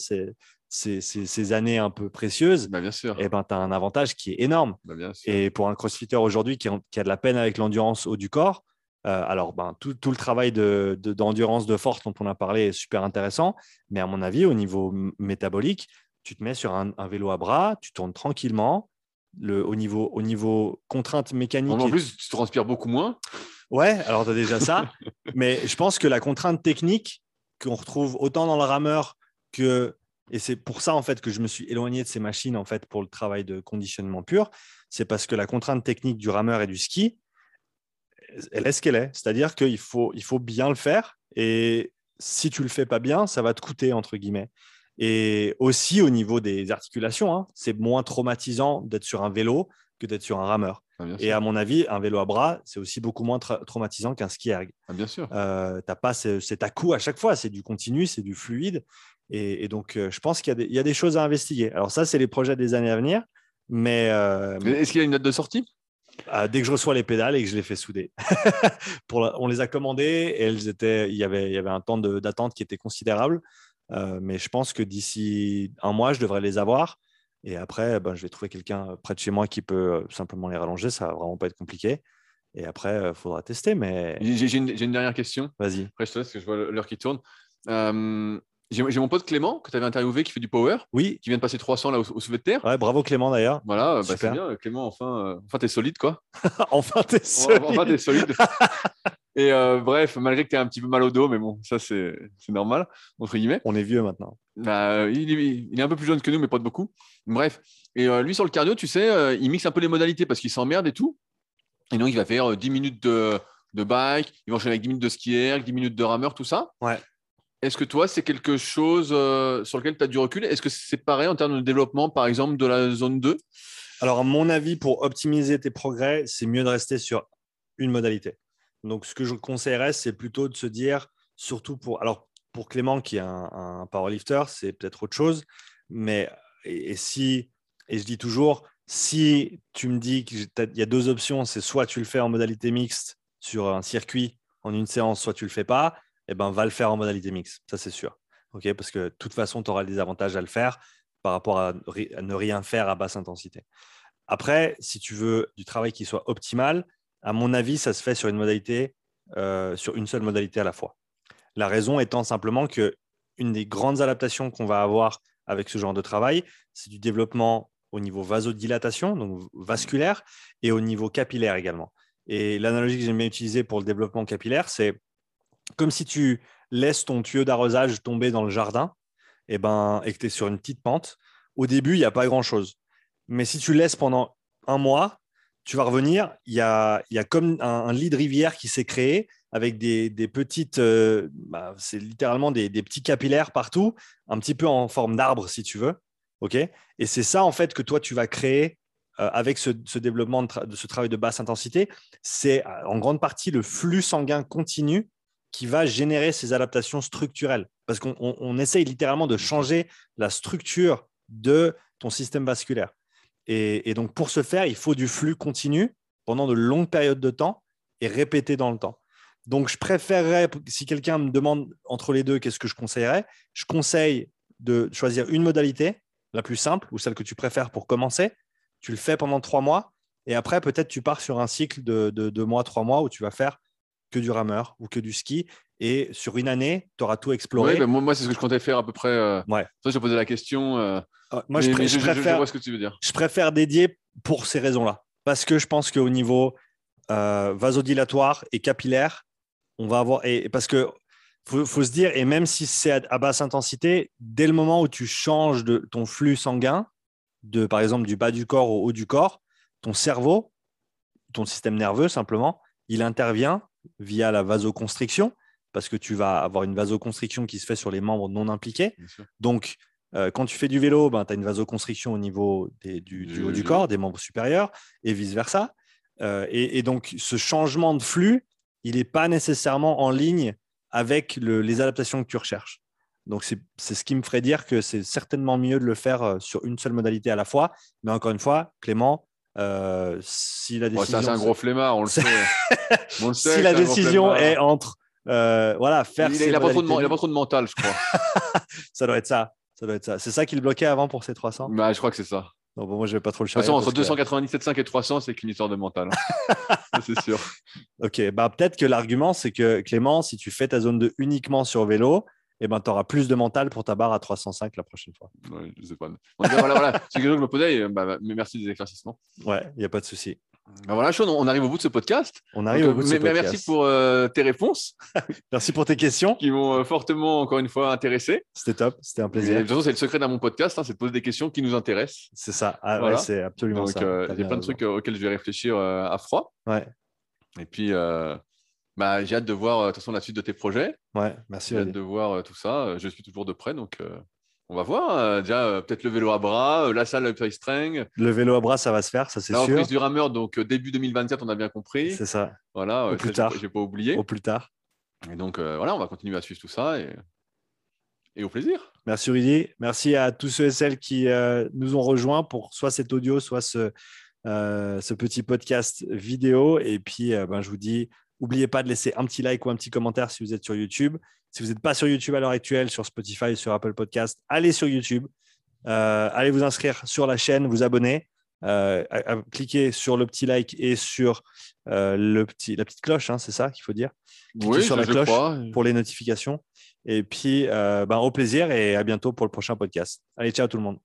ces, ces- ces années un peu précieuses, Bah, bien sûr. eh ben, tu as un avantage qui est énorme. Bah, bien sûr. Et pour un crossfitter aujourd'hui qui, a de la peine avec l'endurance haut du corps, euh, alors ben, tout, tout le travail de- de- d'endurance, de, force dont on a parlé est super intéressant. Mais à mon avis, au niveau métabolique, tu te mets sur un, un vélo à bras, tu tournes tranquillement. Le, au, niveau, au niveau contrainte mécanique. En et- plus, tu transpires beaucoup moins. Ouais, alors tu as déjà ça. [laughs] mais je pense que la contrainte technique qu'on retrouve autant dans le rameur que. Et c'est pour ça en fait que je me suis éloigné de ces machines en fait pour le travail de conditionnement pur. C'est parce que la contrainte technique du rameur et du ski, elle est ce qu'elle est. C'est-à-dire qu'il faut, il faut bien le faire. Et si tu le fais pas bien, ça va te coûter entre guillemets. Et aussi au niveau des articulations, hein, c'est moins traumatisant d'être sur un vélo que d'être sur un rameur. Ah, Et à mon avis, un vélo à bras, c'est aussi beaucoup moins tra- traumatisant qu'un ski erg. Ah, bien sûr. Euh, pas ce- cet à-coup à chaque fois, c'est du continu, c'est du fluide. Et, et donc, euh, je pense qu'il y, a des- il y a des choses à investiguer. Alors ça, c'est les projets des années à venir. Mais euh, Est-ce qu'il y a une date de sortie? Euh, dès que je reçois les pédales et que je les fais souder, [laughs] Pour la- on les a commandées et elles étaient, il, y avait, il y avait un temps d'attente qui était considérable. Euh, mais je pense que d'ici un mois, je devrais les avoir. Et après, ben, je vais trouver quelqu'un près de chez moi qui peut simplement les rallonger. Ça va vraiment pas être compliqué. Et après, il faudra tester. Mais J'ai une, j'ai une dernière question. vas-y. Après, je te laisse parce que je vois l'heure qui tourne. Euh, J'ai mon pote Clément que tu avais interviewé qui fait du power, Oui, qui vient de passer 300 là au, au de terre. ouais, bravo Clément d'ailleurs. Voilà, bah, c'est bien, Clément. Enfin, euh, enfin t'es solide quoi. [laughs] enfin, t'es [laughs] Enfin, solide. enfin, t'es solide. [laughs] Et euh, bref, malgré que tu un petit peu mal au dos, mais bon, ça c'est normal, entre guillemets. On est vieux maintenant. Bah, il, est, il est un peu plus jeune que nous, mais pas de beaucoup. Bref. Et euh, lui, sur le cardio, tu sais, euh, il mixe un peu les modalités parce qu'il s'emmerde et tout. Et donc, il va faire euh, 10 minutes de, de bike, il va enchaîner avec 10 minutes de ski erg, 10 minutes de rameur, tout ça. Ouais. Est-ce que toi, c'est quelque chose euh, sur lequel tu as du recul? Est-ce que c'est pareil en termes de développement, par exemple, de la zone 2 Alors, à mon avis, pour optimiser tes progrès, c'est mieux de rester sur une modalité. Donc, ce que je conseillerais, c'est plutôt de se dire, surtout pour. Alors, pour Clément, qui est un, un powerlifter, c'est peut-être autre chose. Mais, et, si. Et je dis toujours, si tu me dis qu'il y a deux options, c'est soit tu le fais en modalité mixte sur un circuit en une séance, soit tu le fais pas, eh ben, va le faire en modalité mixte. Ça, c'est sûr. OK Parce que de toute façon, tu auras des avantages à le faire par rapport à ne rien faire à basse intensité. Après, si tu veux du travail qui soit optimal, à mon avis, ça se fait sur une modalité, euh, sur une seule modalité à la fois. La raison étant simplement que une des grandes adaptations qu'on va avoir avec ce genre de travail, c'est du développement au niveau vasodilatation, donc vasculaire, et au niveau capillaire également. Et l'analogie que j'aime bien utiliser pour le développement capillaire, c'est comme si tu laisses ton tuyau d'arrosage tomber dans le jardin et, ben, et que tu es sur une petite pente. Au début, il n'y a pas grand-chose. Mais si tu laisses pendant un mois, tu vas revenir, il y a, y a comme un, lit de rivière qui s'est créé avec des, des petites, euh, bah, c'est littéralement des, petits capillaires partout, un petit peu en forme d'arbre si tu veux. ok? Et c'est ça en fait que toi tu vas créer euh, avec ce, développement de, ce travail de basse intensité. C'est en grande partie le flux sanguin continu qui va générer ces adaptations structurelles. Parce qu'on on- on essaye littéralement de changer la structure de ton système vasculaire. Et, et donc, pour ce faire, il faut du flux continu pendant de longues périodes de temps et répété dans le temps. Donc, je préférerais, si quelqu'un me demande entre les deux, qu'est-ce que je conseillerais Je conseille de choisir une modalité, la plus simple, ou celle que tu préfères pour commencer. Tu le fais pendant trois mois. Et après, peut-être tu pars sur un cycle de, de deux mois, trois mois, où tu vas faire que du rameur ou que du ski. Et sur une année, tu auras tout exploré. Oui, bah, moi, moi, c'est ce que je comptais faire à peu près. Euh... Ouais. Ça, je posais la question. euh, Euh, Moi, je, mais- pré- mais je je- je- je préfère, vois ce que tu veux dire. je préfère dédier pour ces raisons-là. Parce que je pense qu'au niveau euh, vasodilatoire et capillaire, on va avoir. Et et parce que faut, faut se dire, et même si c'est à, à basse intensité, dès le moment où tu changes de ton flux sanguin, de par exemple du bas du corps au haut du corps, ton cerveau, ton système nerveux simplement, il intervient via la vasoconstriction, parce que tu vas avoir une vasoconstriction qui se fait sur les membres non impliqués. Donc, euh, quand tu fais du vélo, ben, tu as une vasoconstriction au niveau des- du, haut du corps, des membres supérieurs, et vice-versa. Euh, et, et donc, ce changement de flux, il n'est pas nécessairement en ligne avec le- les adaptations que tu recherches. Donc, c'est c'est ce qui me ferait dire que c'est certainement mieux de le faire euh, sur une seule modalité à la fois. Mais encore une fois, Clément, euh, si la décision, ça, c'est un gros flemmard, on le sait. [laughs] On le sait, si la décision est entre euh, voilà, faire Il, ces il a pas pas trop de mental, je crois. [laughs] ça doit être ça. Ça doit être ça. C'est ça qui le bloquait avant pour ses 300 bah, Je crois que c'est ça. Non, bon, moi, je vais pas trop le De toute façon, entre parce que- 297,5 et 300, c'est qu'une histoire de mental. hein. [laughs] C'est sûr. Ok, bah, peut-être que l'argument, c'est que Clément, si tu fais ta zone 2 uniquement sur vélo, eh ben, tu auras plus de mental pour ta barre à 305 la prochaine fois. Ouais, je sais pas. On dirait, voilà, voilà. C'est quelque chose que je me posais. et, bah, bah, mais merci des éclaircissements. Ouais, il n'y a pas de souci. Bah, voilà, Sean, on arrive au bout de ce podcast. On arrive Donc, au bout de ce podcast. merci pour euh, tes réponses [laughs] Merci pour tes questions. qui m'ont euh, fortement, encore une fois, intéressé. C'était top. C'était un Et, de plaisir. toute façon, c'est le secret d'un mon podcast, hein, c'est de poser des questions qui nous intéressent. C'est ça. Ah, ouais, c'est absolument Donc, ça. euh, il y a plein de trucs auxquels je vais réfléchir à froid. Ouais, Et puis, euh, bah, j'ai hâte de voir, euh, de toute façon, la suite de tes projets. ouais, merci. J'ai hâte de voir euh, tout ça. Euh, Je suis toujours de près, donc on va voir. Euh, déjà, peut-être le vélo à bras, la salle Upside String, Le vélo à bras, ça va se faire, ça c'est la sûr. reprise du rameur, donc début 2027, on a bien compris. C'est ça. Voilà, Au plus tard. j'ai pas oublié. Au plus tard. Et donc, euh, voilà, on va continuer à suivre tout ça et, et au plaisir. Merci Rudy. Merci à tous ceux et celles qui euh, nous ont rejoints pour soit cet audio, soit ce, euh, ce petit podcast vidéo. Et puis, ben, je vous dis, n'oubliez pas de laisser un petit like ou un petit commentaire si vous êtes sur YouTube. Si vous n'êtes pas sur YouTube à l'heure actuelle, sur Spotify, sur Apple Podcast, allez sur YouTube. Euh, allez vous inscrire sur la chaîne, vous abonner. Euh, à- à- cliquez sur le petit like et sur euh, le petit, la petite cloche, hein, c'est ça qu'il faut dire, Cliquez sur la cloche crois. pour les notifications. Et puis, ben, au plaisir et à bientôt pour le prochain podcast. Allez, ciao tout le monde.